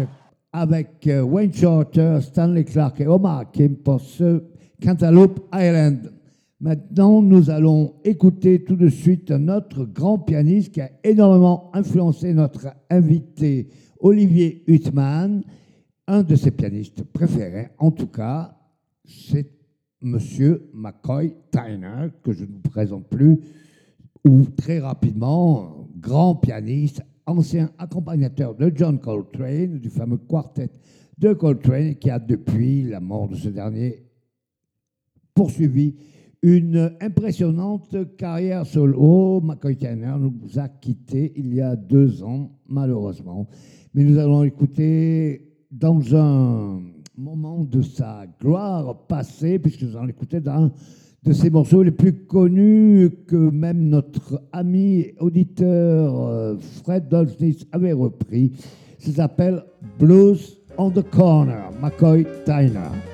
avec euh, Wayne Shorter, Stanley Clark et Omar Kim pour ce Cantaloupe Island. Maintenant, nous allons écouter tout de suite notre grand pianiste qui a énormément influencé notre invité Olivier Huttman, un de ses pianistes préférés. En tout cas, c'est Monsieur McCoy Tyner, que je ne vous présente plus, ou très rapidement, grand pianiste, ancien accompagnateur de John Coltrane, du fameux quartet de Coltrane, qui a depuis la mort de ce dernier poursuivi une impressionnante carrière solo. McCoy Tyner nous a quittés il y a deux ans, malheureusement. Mais nous allons écouter dans un moment de sa gloire passée, puisque nous allons écouter dans de ses morceaux les plus connus que même notre ami auditeur euh, Fred Dolsnitz avait repris. Ça s'appelle Blues on the Corner, McCoy Tyner.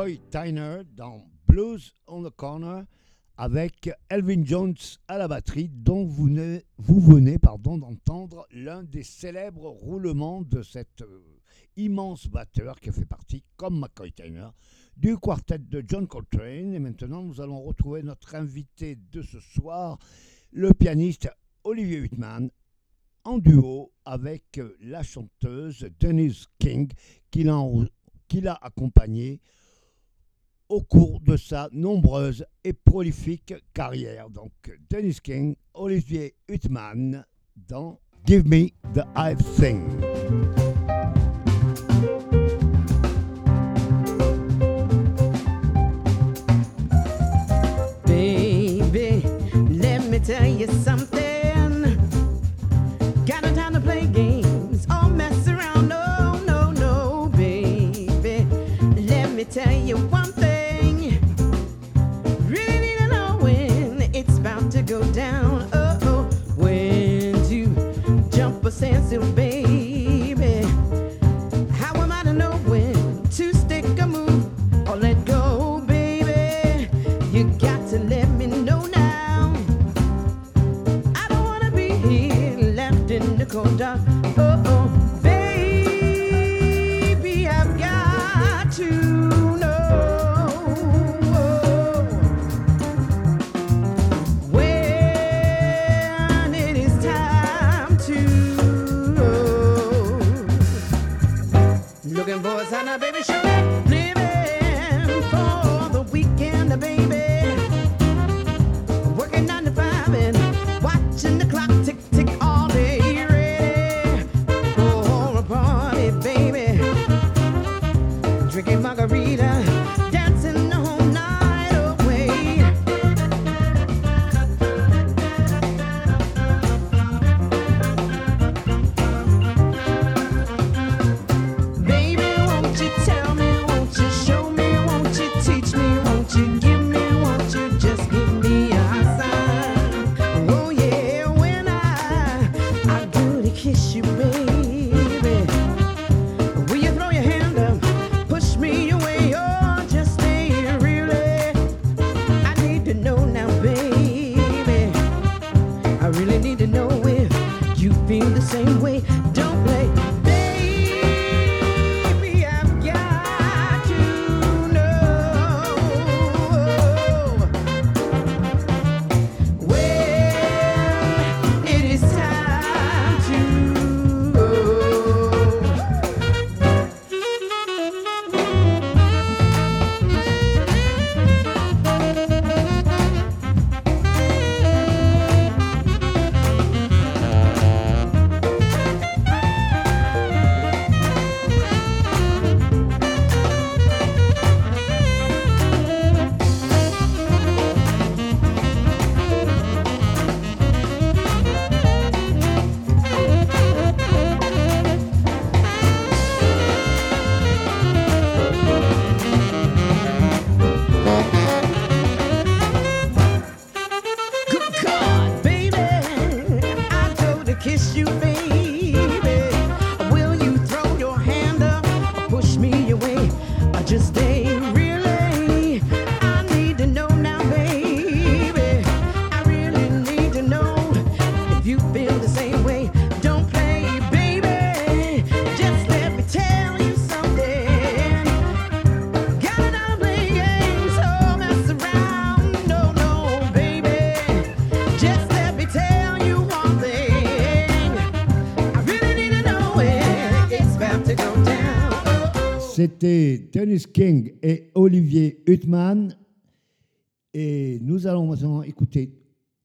McCoy Tyner dans Blues on the Corner avec Elvin Jones à la batterie, dont vous, ne- vous venez pardon, d'entendre l'un des célèbres roulements de cet euh, immense batteur qui fait partie, comme McCoy Tyner, du quartet de John Coltrane. Et maintenant, nous allons retrouver notre invité de ce soir, le pianiste Olivier Huitman, en duo avec euh, la chanteuse Denise King, qu'il a, qu'il a accompagnée au cours de sa nombreuse et prolifique carrière. Donc, Dennis King, Olivier Huitman dans Give Me the I Thing. Baby, let me C'était Dennis King et Olivier Huttman. Et nous allons maintenant écouter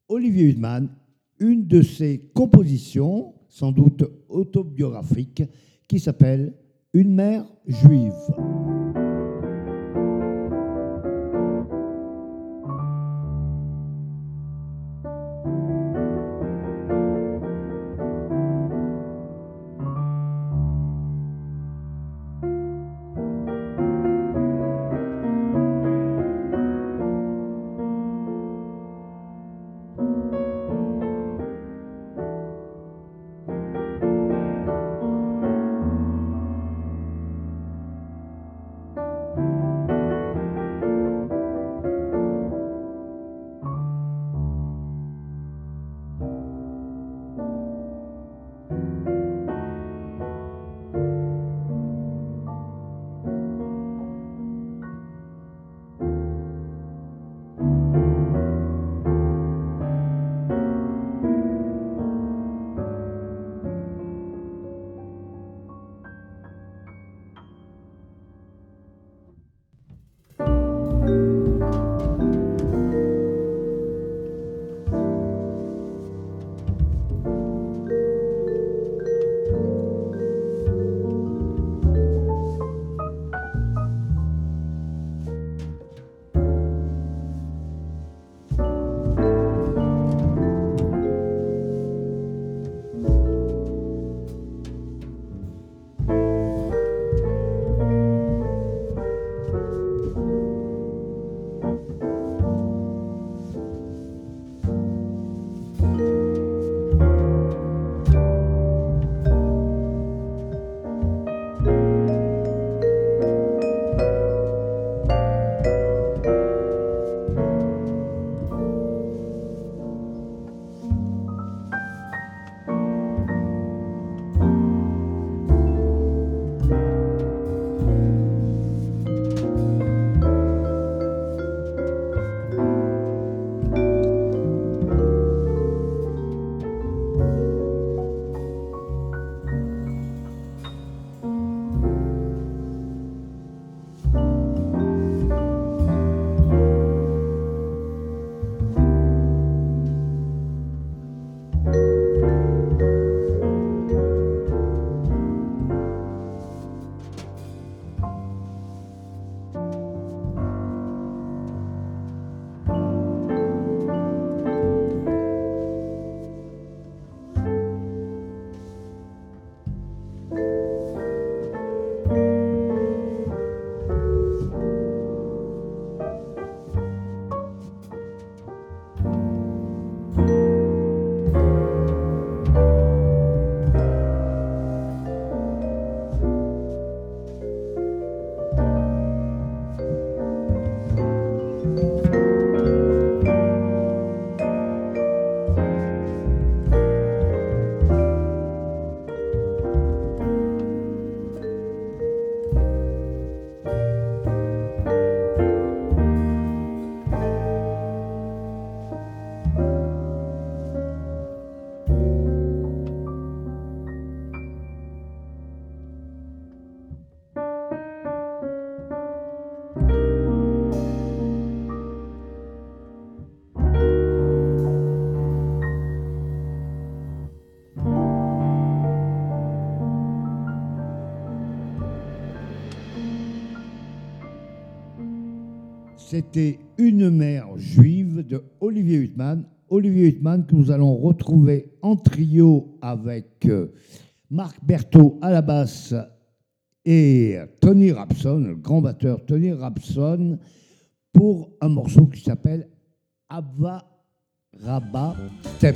Olivier Huttman, une de ses compositions, sans doute autobiographiques, qui s'appelle Une mère juive. C'était Une mère juive de Olivier Huttman. Olivier Huttman que nous allons retrouver en trio avec euh, Marc Berthaud à la basse et Tony Rapson, le grand batteur Tony Rapson, pour un morceau qui s'appelle Ava Rabba Step.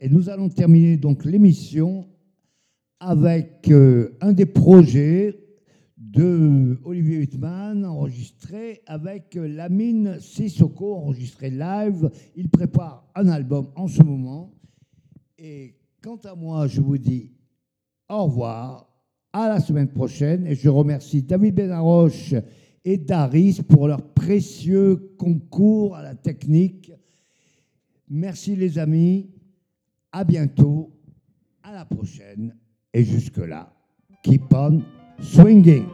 Et nous allons terminer donc l'émission avec euh, un des projets de Olivier Huttman enregistré avec euh, Lamine Sissoko, enregistré live. Il prépare un album en ce moment. Et Quant à moi, je vous dis au revoir, à la semaine prochaine, et je remercie David Benaroche et Daris pour leur précieux concours à la technique. Merci les amis, à bientôt, à la prochaine, et jusque-là, keep on swinging.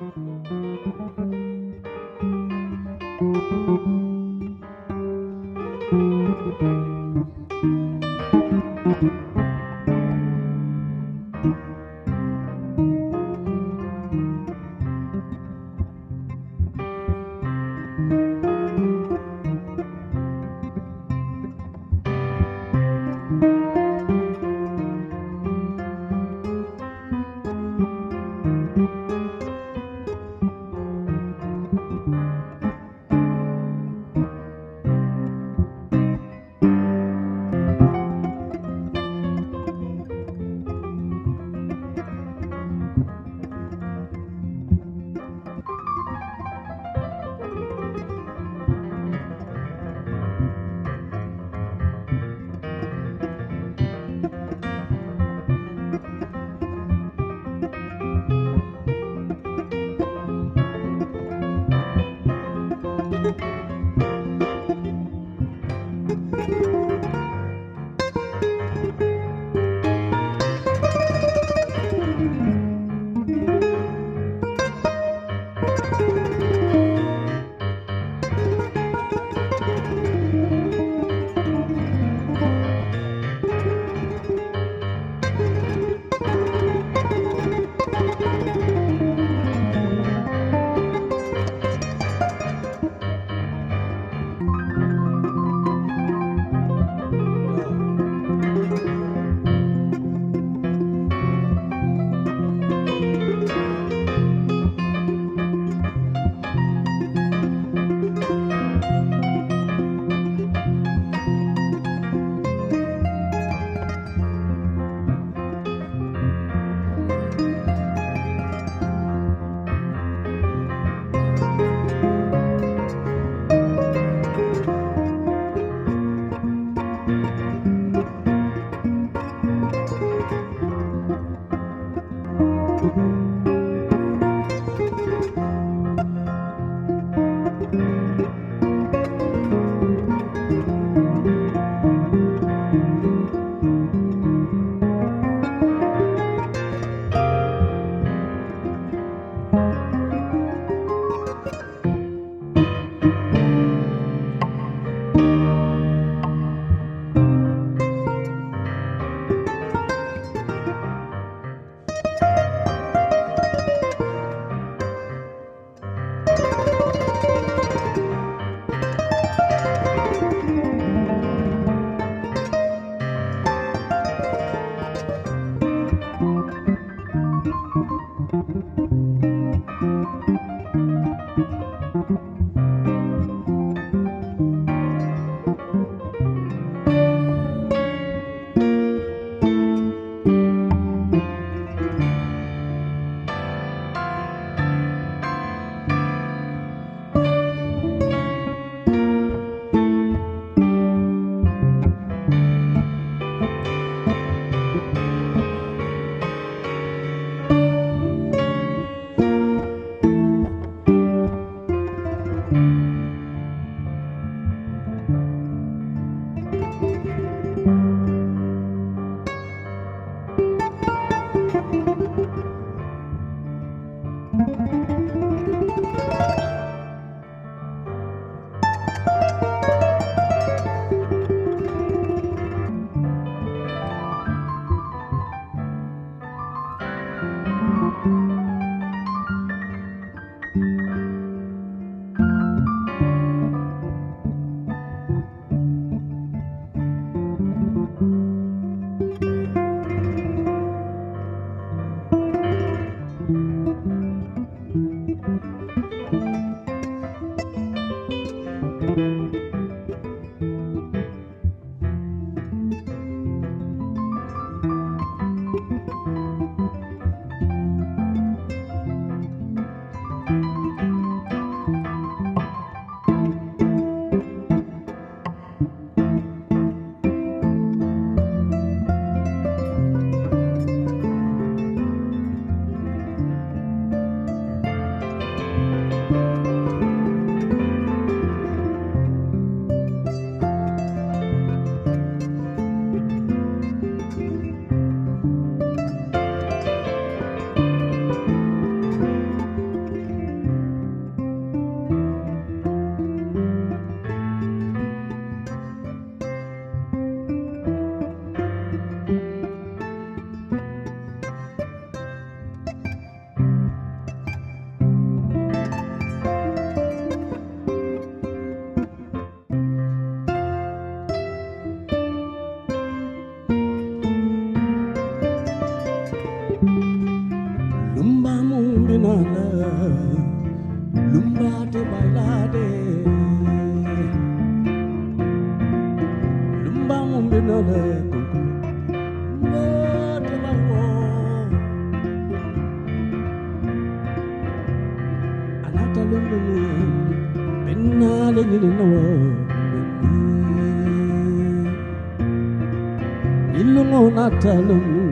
talonu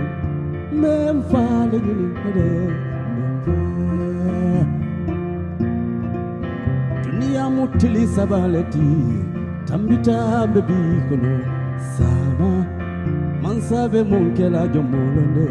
mem fale gini ede mem fa dunia mutili sabaleti tambita bebi kono sama mansabe munkela jomolonde